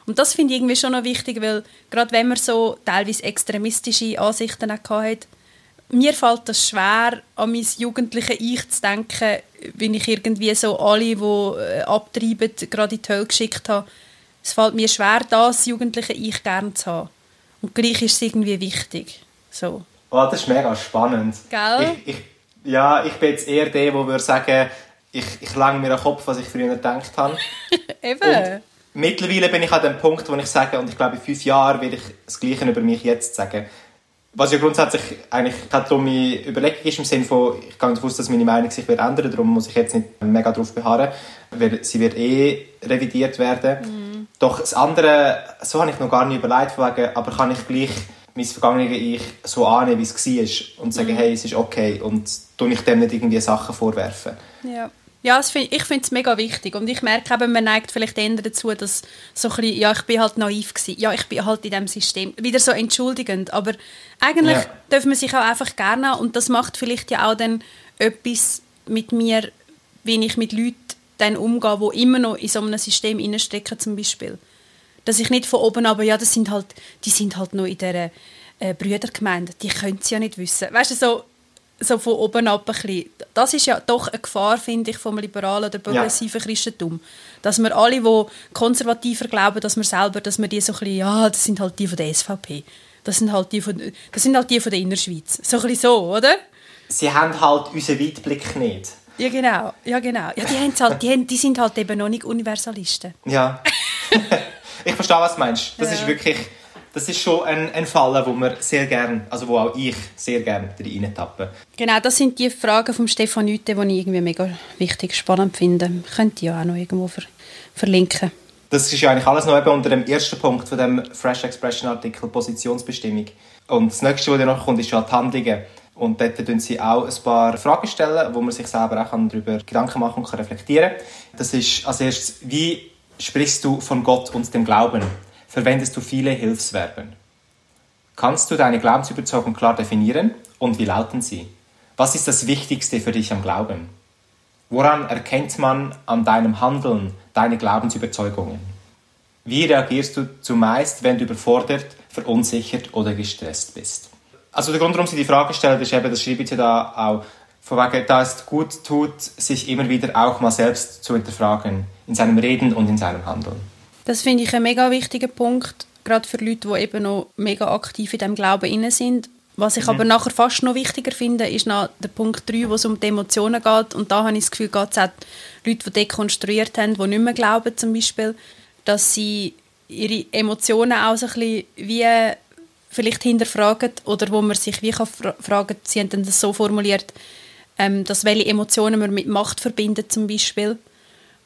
[SPEAKER 3] Und das finde ich irgendwie schon noch wichtig, weil gerade wenn man so teilweise extremistische Ansichten hat, mir fällt das schwer, an mein jugendliche Ich zu denken, wenn ich irgendwie so alle, die äh, abtreiben, gerade in die Hölle geschickt habe. Es fällt mir schwer, das jugendliche Ich gerne zu haben. Und gleich ist es irgendwie wichtig. So.
[SPEAKER 2] Oh, das ist mega spannend.
[SPEAKER 3] Gell?
[SPEAKER 2] Ich, ich, ja, ich bin jetzt eher der, der würde sagen, ich, ich lange mir den Kopf, was ich früher gedacht habe. <laughs>
[SPEAKER 3] Eben. Und
[SPEAKER 2] mittlerweile bin ich an dem Punkt, wo ich sage, und ich glaube, in fünf Jahren werde ich das Gleiche über mich jetzt sagen. Was ja grundsätzlich eigentlich keine dumme Überlegung ist, im Sinne von, ich gehe davon aus, dass meine Meinung sich wird ändern, darum muss ich jetzt nicht mega drauf beharren, weil sie wird eh revidiert werden. Mhm. Doch das andere, so habe ich noch gar nicht überlegt, wegen, aber kann ich gleich mein vergangenes Ich so annehmen, wie es war und sagen, mhm. hey, es ist okay und tue ich dem nicht irgendwie Sachen vorwerfen.
[SPEAKER 3] Ja. Ja, find, ich finde es mega wichtig und ich merke eben, man neigt vielleicht eher dazu, dass so ein bisschen, ja, ich bin halt naiv gewesen, ja, ich bin halt in diesem System, wieder so entschuldigend, aber eigentlich ja. darf man sich auch einfach gerne und das macht vielleicht ja auch dann etwas mit mir, wie ich mit Leuten dann umgehe, die immer noch in so einem System stecken zum Beispiel. Dass ich nicht von oben aber ja, das sind halt, die sind halt noch in dieser äh, Brüdergemeinde, die können es ja nicht wissen. Weißt du, so, so von oben ab ein bisschen. Das ist ja doch eine Gefahr, finde ich, vom liberalen oder progressiven ja. Christentum. Dass wir alle, die konservativer glauben, dass wir selber, dass wir die so ein bisschen, ja, das sind halt die von der SVP. Das sind halt die von, das sind halt die von der Innerschweiz. So ein bisschen so, oder?
[SPEAKER 2] Sie haben halt unseren Weitblick nicht.
[SPEAKER 3] Ja, genau. Ja, genau. Ja, die, halt, die, die sind halt eben noch nicht Universalisten.
[SPEAKER 2] Ja. <laughs> ich verstehe, was du meinst. Das ja. ist wirklich das ist schon ein, ein Fall, wo wir sehr gern, also wo auch ich sehr gerne reintappe.
[SPEAKER 3] Genau, das sind die Fragen von Stefan Nüte, die ich irgendwie mega wichtig, spannend finde. Könnt ihr ja auch noch irgendwo ver verlinken.
[SPEAKER 2] Das ist ja eigentlich alles noch eben unter dem ersten Punkt von dem Fresh Expression Artikel Positionsbestimmung. Und das nächste, was noch kommt, ist ja die Handlungen. Und dort stellen sie auch ein paar Fragen, stellen, wo man sich selber auch darüber Gedanken machen und reflektieren kann. Das ist als erstes, wie sprichst du von Gott und dem Glauben? verwendest du viele Hilfsverben. Kannst du deine Glaubensüberzeugung klar definieren und wie lauten sie? Was ist das Wichtigste für dich am Glauben? Woran erkennt man an deinem Handeln deine Glaubensüberzeugungen? Wie reagierst du zumeist, wenn du überfordert, verunsichert oder gestresst bist? Also der Grund, warum sie die Frage stellen, ist eben, das schreibe ich da auch, von wegen, da es gut tut, sich immer wieder auch mal selbst zu hinterfragen, in seinem Reden und in seinem Handeln.
[SPEAKER 3] Das finde ich ein mega wichtiger Punkt, gerade für Leute, die eben noch mega aktiv in dem Glauben inne sind. Was ich mhm. aber nachher fast noch wichtiger finde, ist noch der Punkt 3, wo es um die Emotionen geht. Und da habe ich das Gefühl, geht es auch Leute, die dekonstruiert haben, die nicht mehr glauben zum Beispiel, dass sie ihre Emotionen auch so ein bisschen wie vielleicht hinterfragen oder wo man sich wie kann fragen, sie haben das so formuliert, ähm, dass welche Emotionen man mit Macht verbindet zum Beispiel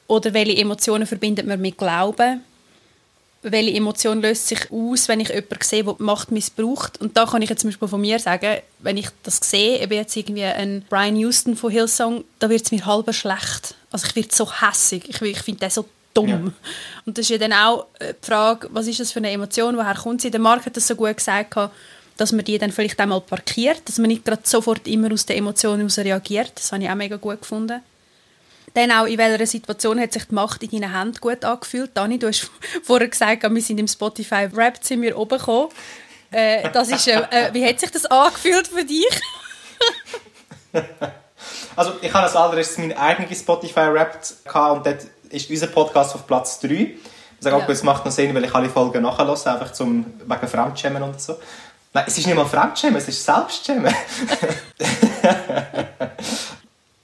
[SPEAKER 3] oder welche Emotionen verbindet man mit Glauben welche Emotion löst sich aus, wenn ich jemanden sehe, der die Macht missbraucht. Und da kann ich jetzt zum Beispiel von mir sagen, wenn ich das sehe, eben jetzt irgendwie ein Brian Houston von Hillsong, da wird es mir halber schlecht. Also ich werde so hässig. Ich, ich finde das so dumm. Ja. Und das ist ja dann auch äh, die Frage, was ist das für eine Emotion, woher kommt sie? Der Marc hat das so gut gesagt, dass man die dann vielleicht einmal parkiert, dass man nicht gerade sofort immer aus der Emotion heraus reagiert. Das habe ich auch mega gut gefunden. Dann auch, in welcher Situation hat sich die Macht in deinen Händen gut angefühlt? Dani, du hast <laughs> vorher gesagt, wir sind im Spotify Rap sind wir oben gekommen. Äh, das ist, äh, äh, wie hat sich das angefühlt für dich? <laughs>
[SPEAKER 2] also ich habe als allererstes mein eigenes Spotify Rap und dort ist unser Podcast auf Platz 3. Ich sage, okay, ja. es macht noch Sinn, weil ich alle Folgen nachhören einfach zum, wegen Fremdschämen und so. Nein, es ist nicht mal Fremdschämen, es ist Selbstschämen. <laughs>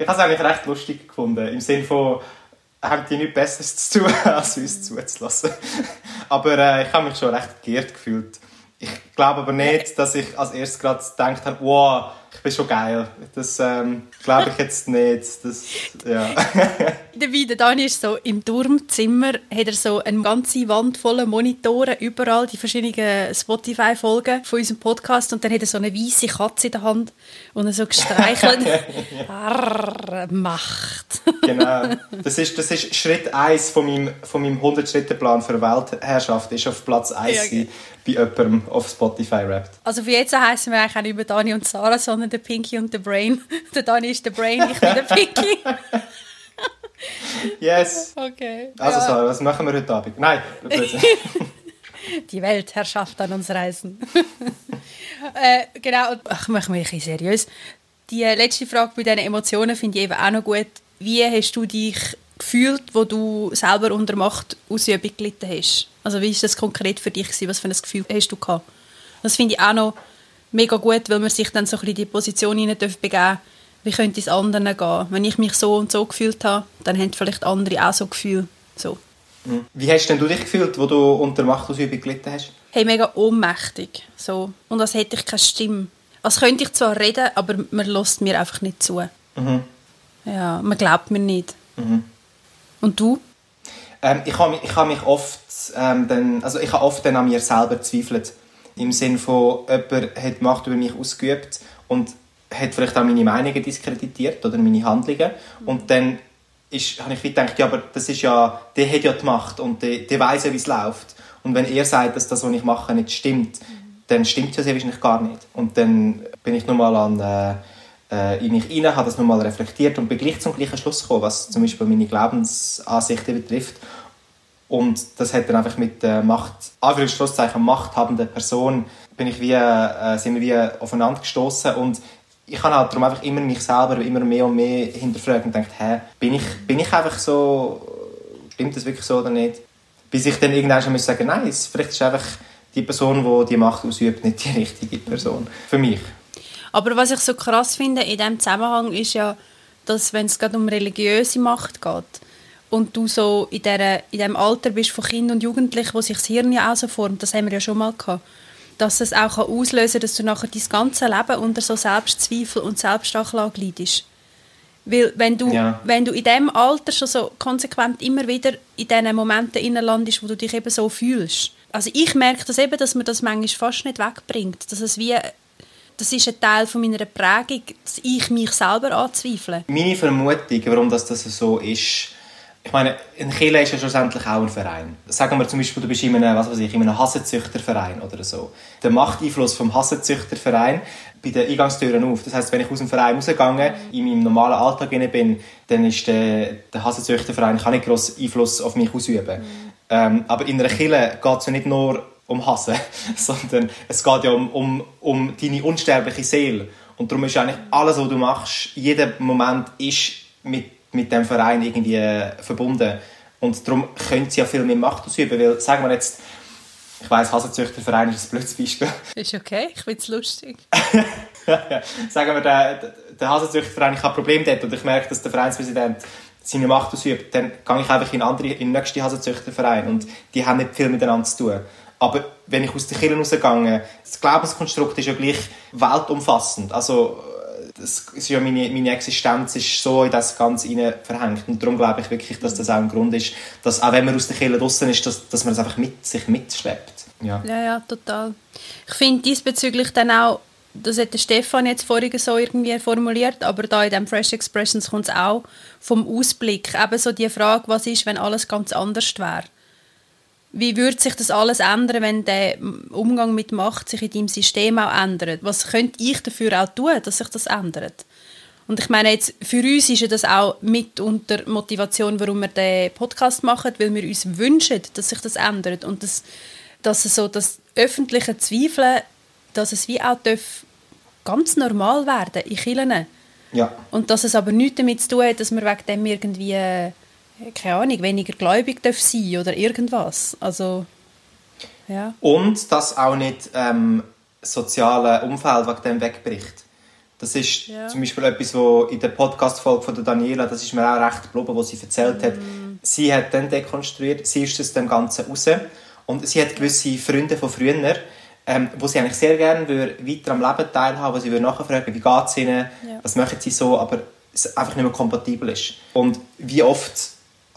[SPEAKER 2] Ich habe es eigentlich recht lustig gefunden. Im Sinne von, haben die nichts Besseres zu tun, <laughs> als uns zuzulassen. aber äh, ich habe mich schon recht geehrt gefühlt. Ich glaube aber nicht, dass ich als erstes gerade gedacht habe, wow, ich bin schon geil. Das ähm, glaube ich jetzt nicht. Das, ja.
[SPEAKER 3] Dabei, <laughs> der Dani ist so im Turmzimmer, hat er so eine ganze Wand voller Monitore, überall die verschiedenen Spotify-Folgen von unserem Podcast und dann hat er so eine weiße Katze in der Hand und er so gestreichelt. <laughs> Arr, Macht. <laughs>
[SPEAKER 2] genau. Das ist, das ist Schritt 1 von meinem, von meinem 100-Schritte-Plan für Weltherrschaft, ist auf Platz 1 ja, okay. bei jemandem auf Spotify rappt.
[SPEAKER 3] Also für jetzt heißen wir eigentlich auch nicht über Dani und Sarah, sondern der Pinky und der Brain. <laughs> Der Dani ist der Brain, ich bin der Pinky. <laughs>
[SPEAKER 2] yes.
[SPEAKER 3] Okay.
[SPEAKER 2] Also ja. Sarah, was machen wir heute Abend? Nein, <laughs>
[SPEAKER 3] Die Weltherrschaft an uns reisen. äh, genau, ach, machen wir ein bisschen seriös. Die letzte Frage bei diesen Emotionen finde ich eben auch noch gut. Wie hast du dich gefühlt, wo du selber unter Machtausübung gelitten hast? Also wie ist das konkret für dich gewesen? Was für ein Gefühl hast du gehabt? Das finde ich auch noch mega gut, weil man sich dann so ein bisschen in die Position hinein begeben darf, wie könnte es anderen gehen? Wenn ich mich so und so gefühlt habe, dann haben vielleicht andere auch so Gefühl. So.
[SPEAKER 2] Wie hast denn du dich gefühlt, wo du unter Machtausübung gelitten hast?
[SPEAKER 3] Hey, mega ohnmächtig. So. Und als hätte ich keine Stimme. Als könnte ich zwar reden, aber man lässt mir einfach nicht zu. Ja, man glaubt mir nicht. Und du?
[SPEAKER 2] Ähm, ich habe mich, ich habe mich oft, ähm, dann, also ich habe oft dann an mir selber gezweifelt. Im Sinne von, jemand hat Macht über mich ausgeübt und hat vielleicht auch meine Meinungen diskreditiert oder meine Handlungen. Und dann ist, habe ich gedacht, ja, aber das ist ja, der hat ja die Macht und der, der weiß ja, wie es läuft. Und wenn er sagt, dass das, was ich mache, nicht stimmt, dann stimmt es ja sehr wahrscheinlich gar nicht. Und dann bin ich nochmal an, äh, äh, in mich rein, habe das nochmal reflektiert und bin gleich zum gleichen Schluss gekommen, was zum Beispiel meine Glaubensansichten betrifft. Und das hat dann einfach mit der Macht, Anführungszeichen machthabenden Person, bin ich wie, äh, sind wir wie aufeinander gestoßen und ich habe halt darum einfach immer mich selber immer mehr und mehr hinterfragt und gedacht, hä, bin ich, bin ich einfach so, stimmt das wirklich so oder nicht? Bis ich dann irgendwann schon sagen nein, es, vielleicht ist einfach die Person, die die Macht ausübt, nicht die richtige Person für mich.
[SPEAKER 3] Aber was ich so krass finde in diesem Zusammenhang ist ja, dass wenn es gerade um religiöse Macht geht und du so in, der, in dem Alter bist von Kind und Jugendlichen, wo sich das Hirn ja auch so formt, das haben wir ja schon mal gehabt, dass es auch auslösen kann, dass du nachher dein ganze Leben unter so Selbstzweifel und Selbstanklage leidest. Weil wenn du,
[SPEAKER 2] Ja.
[SPEAKER 3] wenn du in diesem Alter schon so konsequent immer wieder in diesen Momenten innerlandest, wo du dich eben so fühlst. Also ich merke das eben, dass man das manchmal fast nicht wegbringt. Dass es wie, das ist ein Teil von meiner Prägung, dass ich mich selber anzweifle.
[SPEAKER 2] Meine Vermutung, warum das, das so ist, ich meine, ein Kirche ist ja schlussendlich auch ein Verein. Sagen wir zum Beispiel, du bist in einem, was weiß ich, in einem Hassenzüchterverein oder so. Der Machteinfluss vom Hassenzüchterverein bei den Eingangstüren auf. Das heißt, wenn ich aus dem Verein rausgehe, in meinem normalen Alltag bin, dann ist der, der Hassenzüchterverein kann nicht grossen Einfluss auf mich ausüben. Ähm, aber in einer Kirche geht es ja nicht nur um Hassen, <laughs> sondern es geht ja um, um, um deine unsterbliche Seele. Und darum ist eigentlich alles, was du machst, jeder Moment ist mit, mit dem Verein irgendwie äh, verbunden. Und darum können sie ja viel mehr Macht ausüben, weil, sagen wir jetzt, ich weiss, Hassenzüchterverein ist ein blödes Beispiel. <laughs>
[SPEAKER 3] Ist okay, ich finde es lustig. <laughs>
[SPEAKER 2] sagen wir, der, der Hassenzüchterverein, ich habe ein Problem dort und ich merke, dass der Vereinspräsident seine Macht ausübt, dann gehe ich einfach in, andere, in den nächsten Hassenzüchterverein und die haben nicht viel miteinander zu tun. Aber wenn ich aus der Kirche rausgehe, das Glaubenskonstrukt ist ja gleich weltumfassend. Also, das ist ja meine, meine Existenz ist so in das Ganze hinein verhängt. Und darum glaube ich wirklich, dass das auch ein Grund ist, dass auch wenn man aus der Kirche draußen ist, dass, dass man das einfach mit sich mitschleppt. Ja.
[SPEAKER 3] Ja, ja, total. Ich finde diesbezüglich dann auch, das hat der Stefan jetzt vorhin so irgendwie formuliert, aber da in dem Fresh Expressions kommt es auch vom Ausblick. Eben so die Frage, was ist, wenn alles ganz anders wäre? Wie würde sich das alles ändern, wenn der Umgang mit Macht sich in deinem System auch ändert? Was könnte ich dafür auch tun, dass sich das ändert? Und ich meine, jetzt, für uns ist ja das auch mitunter Motivation, warum wir den Podcast machen, weil wir uns wünschen, dass sich das ändert und dass, dass es so das öffentliche Zweifeln, dass es wie auch darf ganz normal werden in Kirchen.
[SPEAKER 2] ja.
[SPEAKER 3] Und dass es aber nichts damit zu tun hat, dass man wegen dem irgendwie, keine Ahnung, weniger gläubig darf sein oder irgendwas. Also, ja.
[SPEAKER 2] Und dass auch nicht ähm, soziale Umfeld wegen dem wegbricht. Das ist
[SPEAKER 3] Ja.
[SPEAKER 2] zum Beispiel etwas, wo in der Podcast-Folge von der Daniela, das ist mir auch recht geblieben, wo sie erzählt hat. Sie hat dann dekonstruiert, sie ist aus dem Ganzen raus und sie hat gewisse Freunde von früher, ähm, wo sie eigentlich sehr gerne würde weiter am Leben teilhaben, wo sie würde nachfragen, wie geht es ihnen,
[SPEAKER 3] Ja.
[SPEAKER 2] was machen sie so, aber es einfach nicht mehr kompatibel ist. Und wie oft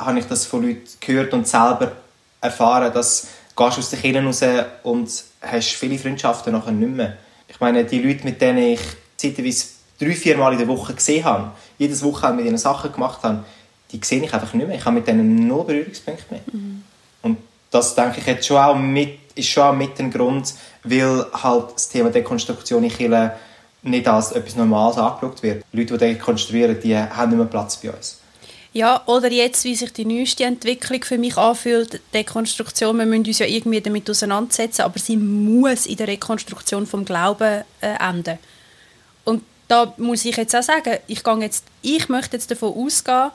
[SPEAKER 2] habe ich das von Leuten gehört und selber erfahren, dass du aus den Kirchen raus und hast viele Freundschaften nachher nicht mehr. Ich meine, die Leute, mit denen ich zeitweise drei, vier Mal in der Woche gesehen habe, jedes Wochenende mit ihnen Sachen gemacht habe, die sehe ich einfach nicht mehr. Ich habe mit denen null Berührungspunkte mehr. Und das, denke ich, hat schon auch mit, ist schon auch mit ein Grund, weil halt das Thema Dekonstruktion in Kirchen nicht als etwas Normales angeschaut wird. Leute, die dekonstruieren, die haben nicht mehr Platz bei uns.
[SPEAKER 3] Ja, oder jetzt, wie sich die neueste Entwicklung für mich anfühlt, die Rekonstruktion, wir müssen uns ja irgendwie damit auseinandersetzen, aber sie muss in der Rekonstruktion vom Glauben äh, enden. Und da muss ich jetzt auch sagen, ich, gehe jetzt, ich möchte jetzt davon ausgehen,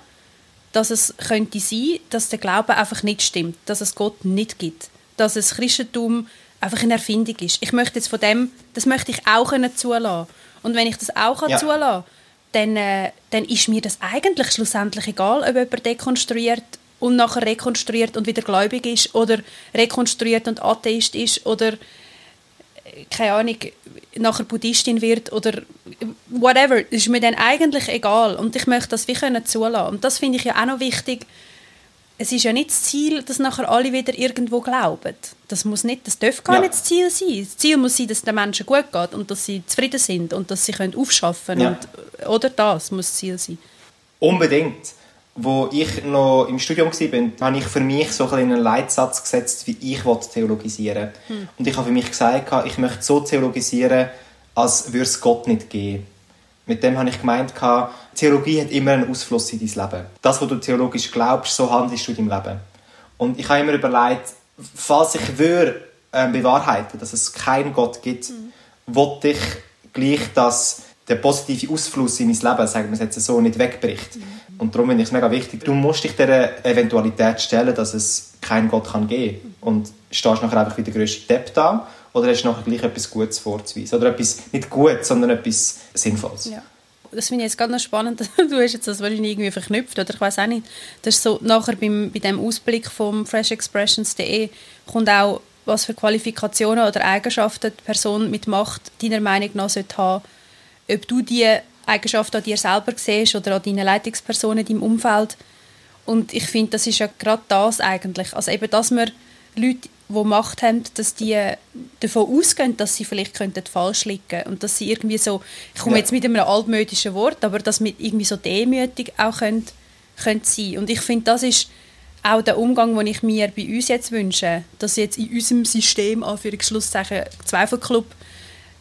[SPEAKER 3] dass es könnte sein, dass der Glaube einfach nicht stimmt, dass es Gott nicht gibt, dass das Christentum einfach eine Erfindung ist. Ich möchte jetzt von dem, das möchte ich auch können zulassen. Und wenn ich das auch
[SPEAKER 2] Ja.
[SPEAKER 3] ja. zulassen dann, äh, dann ist mir das eigentlich schlussendlich egal, ob jemand dekonstruiert und nachher rekonstruiert und wieder gläubig ist oder rekonstruiert und Atheist ist oder äh, keine Ahnung, nachher Buddhistin wird oder whatever, ist mir dann eigentlich egal. Und ich möchte das wie können zulassen. Und das finde ich ja auch noch wichtig, es ist ja nicht das Ziel, dass nachher alle wieder irgendwo glauben. Das muss nicht, das darf gar
[SPEAKER 2] Ja.
[SPEAKER 3] nicht das Ziel sein. Das Ziel muss sein, dass es den Menschen gut geht und dass sie zufrieden sind und dass sie können aufschaffen
[SPEAKER 2] Ja.
[SPEAKER 3] und oder das muss das Ziel sein.
[SPEAKER 2] Unbedingt. Wo ich noch im Studium war, habe ich für mich so ein einen Leitsatz gesetzt, wie ich will theologisieren
[SPEAKER 3] Hm.
[SPEAKER 2] Und ich habe für mich gesagt, ich möchte so theologisieren, als würde es Gott nicht geben. Mit dem habe ich gemeint, Theologie hat immer einen Ausfluss in dein Leben. Das, was du theologisch glaubst, so handelst du in deinem Leben. Und ich habe immer überlegt, falls ich würde ähm, bewahrheiten, dass es keinen Gott gibt,
[SPEAKER 3] Mhm.
[SPEAKER 2] wollte ich gleich, dass der positive Ausfluss in mein Leben, sagen wir es jetzt so, nicht wegbricht.
[SPEAKER 3] Mhm.
[SPEAKER 2] Und darum finde ich es mega wichtig. Du musst dich der Eventualität stellen, dass es keinen Gott kann geben Und stehst nachher einfach wie der grösste Depp da oder hast nachher gleich etwas Gutes vorzuweisen. Oder etwas, nicht gut, sondern etwas Sinnvolles.
[SPEAKER 3] Ja. Das finde ich jetzt gerade noch spannend. <laughs> Du hast jetzt das wahrscheinlich irgendwie verknüpft, oder ich weiß auch nicht. Das ist so, nachher beim, bei dem Ausblick vom freshexpressions.de kommt auch, was für Qualifikationen oder Eigenschaften die Person mit Macht deiner Meinung nach sollte haben. Ob du diese Eigenschaften an dir selber siehst oder an deinen Leitungspersonen in deinem Umfeld. Und ich finde, das ist ja gerade das eigentlich. Also eben, dass wir Leute, die Macht haben, dass die davon ausgehen, dass sie vielleicht könnten falsch liegen und dass sie irgendwie so, ich komme
[SPEAKER 2] Ja.
[SPEAKER 3] jetzt mit einem altmodischen Wort, aber dass wir irgendwie so demütig auch können, können sein. Und ich finde, das ist auch der Umgang, den ich mir bei uns jetzt wünsche, dass jetzt in unserem System, Anführungsschlusszeichen, Zweifelclub,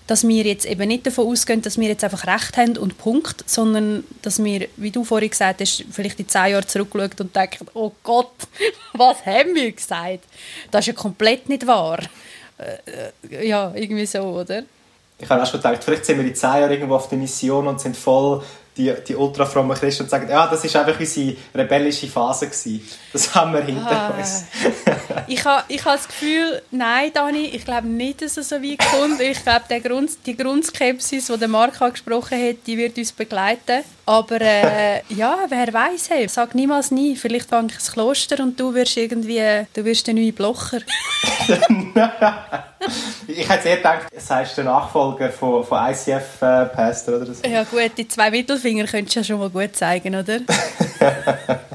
[SPEAKER 3] dass wir jetzt eben nicht davon ausgehen, dass wir jetzt einfach Recht haben und Punkt, sondern dass wir, wie du vorhin gesagt hast, vielleicht in zehn Jahren zurückschauen und denken, oh Gott, <laughs> was haben wir gesagt? Das ist ja komplett nicht wahr. Äh, äh, ja, irgendwie so, oder?
[SPEAKER 2] Ich habe auch schon gedacht, vielleicht sind wir in zehn Jahren irgendwo auf der Mission und sind voll die, die ultrafrommen Christen und sagen, ja, das ist einfach unsere rebellische Phase gewesen. Das haben wir hinter
[SPEAKER 3] Ah.
[SPEAKER 2] uns. <laughs> <laughs>
[SPEAKER 3] ich habe ich ha das Gefühl, nein, Dani, ich glaube nicht, dass es so weit kommt. Ich glaube, Grund, die Grundskepsis, die der Marc angesprochen hat, die wird uns begleiten. Aber äh, ja, wer weiß, hey, sag niemals nie. Vielleicht fange ich das Kloster und du wirst irgendwie, du wirst der neue Blocher. <laughs> <laughs>
[SPEAKER 2] Ich hätte eher gedacht, sei der Nachfolger von, von ICF-Pastor oder so.
[SPEAKER 3] Ja gut, die zwei Mittelfinger könntest du ja schon mal gut zeigen, oder? <laughs>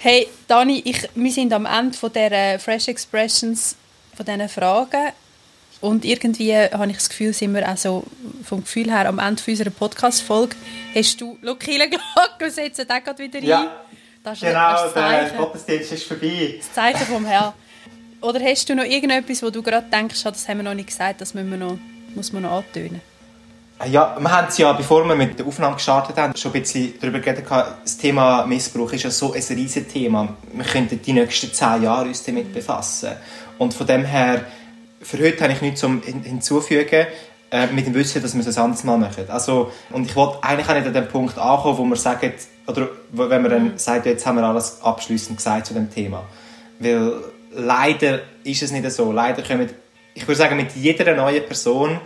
[SPEAKER 3] hey, Dani, ich, wir sind am Ende von der Fresh Expressions, von diesen Fragen. Und irgendwie habe ich das Gefühl, sind wir auch so vom Gefühl her am Ende unserer Podcast-Folge. Hast du, schau, <laughs> Glocke setzen auch gerade wieder
[SPEAKER 2] Ja.
[SPEAKER 3] ein. Das ist
[SPEAKER 2] Genau,
[SPEAKER 3] das
[SPEAKER 2] der Gottesdienst ist vorbei.
[SPEAKER 3] das Zeichen vom Herrn. Oder hast du noch irgendetwas, wo du gerade denkst, ah, das haben wir noch nicht gesagt, das müssen wir noch, muss man noch antönen?
[SPEAKER 2] Ja, wir haben es ja, bevor wir mit der Aufnahme gestartet haben, schon ein bisschen darüber geredet. Das Thema Missbrauch ist ja so ein riesiges Thema. Wir könnten die nächsten zehn Jahre uns damit befassen. Und von dem her, für heute habe ich nichts zum hin- hinzufügen, äh, mit dem Wissen, dass wir es ein anderes Mal machen. Also, und ich wollte eigentlich auch nicht an den Punkt ankommen, wo wir sagen, oder wenn man dann sagt, jetzt haben wir alles abschließend gesagt zu dem Thema. Weil leider ist es nicht so. Leider kommen, ich würde sagen, mit jeder neuen Person,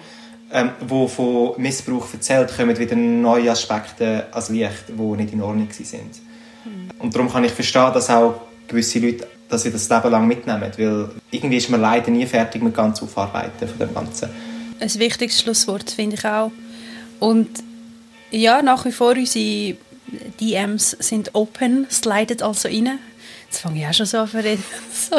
[SPEAKER 2] ähm, die von Missbrauch erzählt, kommen wieder neue Aspekte ans Licht, die nicht in Ordnung sind. Und darum kann ich verstehen, dass auch gewisse Leute dass sie das Leben lang mitnehmen, weil irgendwie ist man leider nie fertig mit ganz Aufarbeiten von dem Ganzen.
[SPEAKER 3] ein wichtiges Schlusswort, finde ich auch. Und ja, nach wie vor unsere DMs sind open, slidet also rein. Jetzt fange ich auch schon so an zu reden. <laughs> So.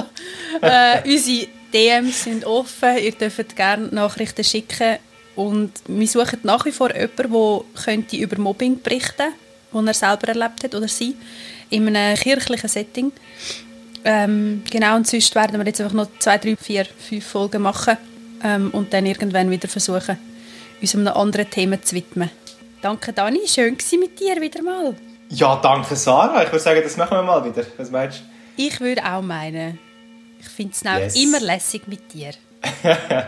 [SPEAKER 3] Äh, unsere DMs sind offen, ihr dürft gerne Nachrichten schicken und wir suchen nach wie vor jemanden, der über Mobbing berichten könnte, das er selber erlebt hat oder sie, in einem kirchlichen Setting. Ähm, genau, und sonst werden wir jetzt einfach noch zwei, drei, vier, fünf Folgen machen ähm, und dann irgendwann wieder versuchen, uns einem anderen Thema zu widmen. Danke, Dani. Schön war mit dir wieder mal.
[SPEAKER 2] Ja, danke Sarah. Ich würde sagen, das machen wir mal wieder. Was meinst du?
[SPEAKER 3] Ich würde auch meinen, ich finde es
[SPEAKER 2] Yes.
[SPEAKER 3] immer lässig mit dir. <laughs>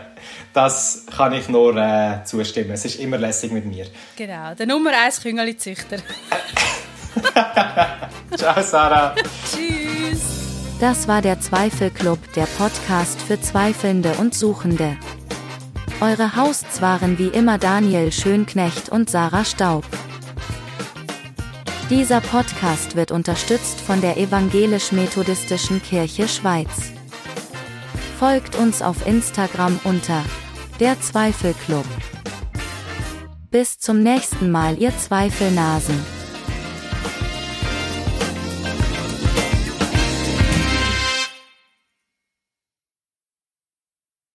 [SPEAKER 2] Das kann ich nur äh, zustimmen. Es ist immer lässig mit mir.
[SPEAKER 3] Genau, der Nummer 1 Küngeli-Züchter. <laughs>
[SPEAKER 2] Ciao Sarah. <laughs>
[SPEAKER 3] Tschüss.
[SPEAKER 1] Das war der Zweifelclub, der Podcast für Zweifelnde und Suchende. Eure Hosts waren wie immer Daniel Schönknecht und Sarah Staub. Dieser Podcast wird unterstützt von der Evangelisch-Methodistischen Kirche Schweiz. Folgt uns auf Instagram unter der Zweifelclub. Bis zum nächsten Mal, ihr Zweifelnasen.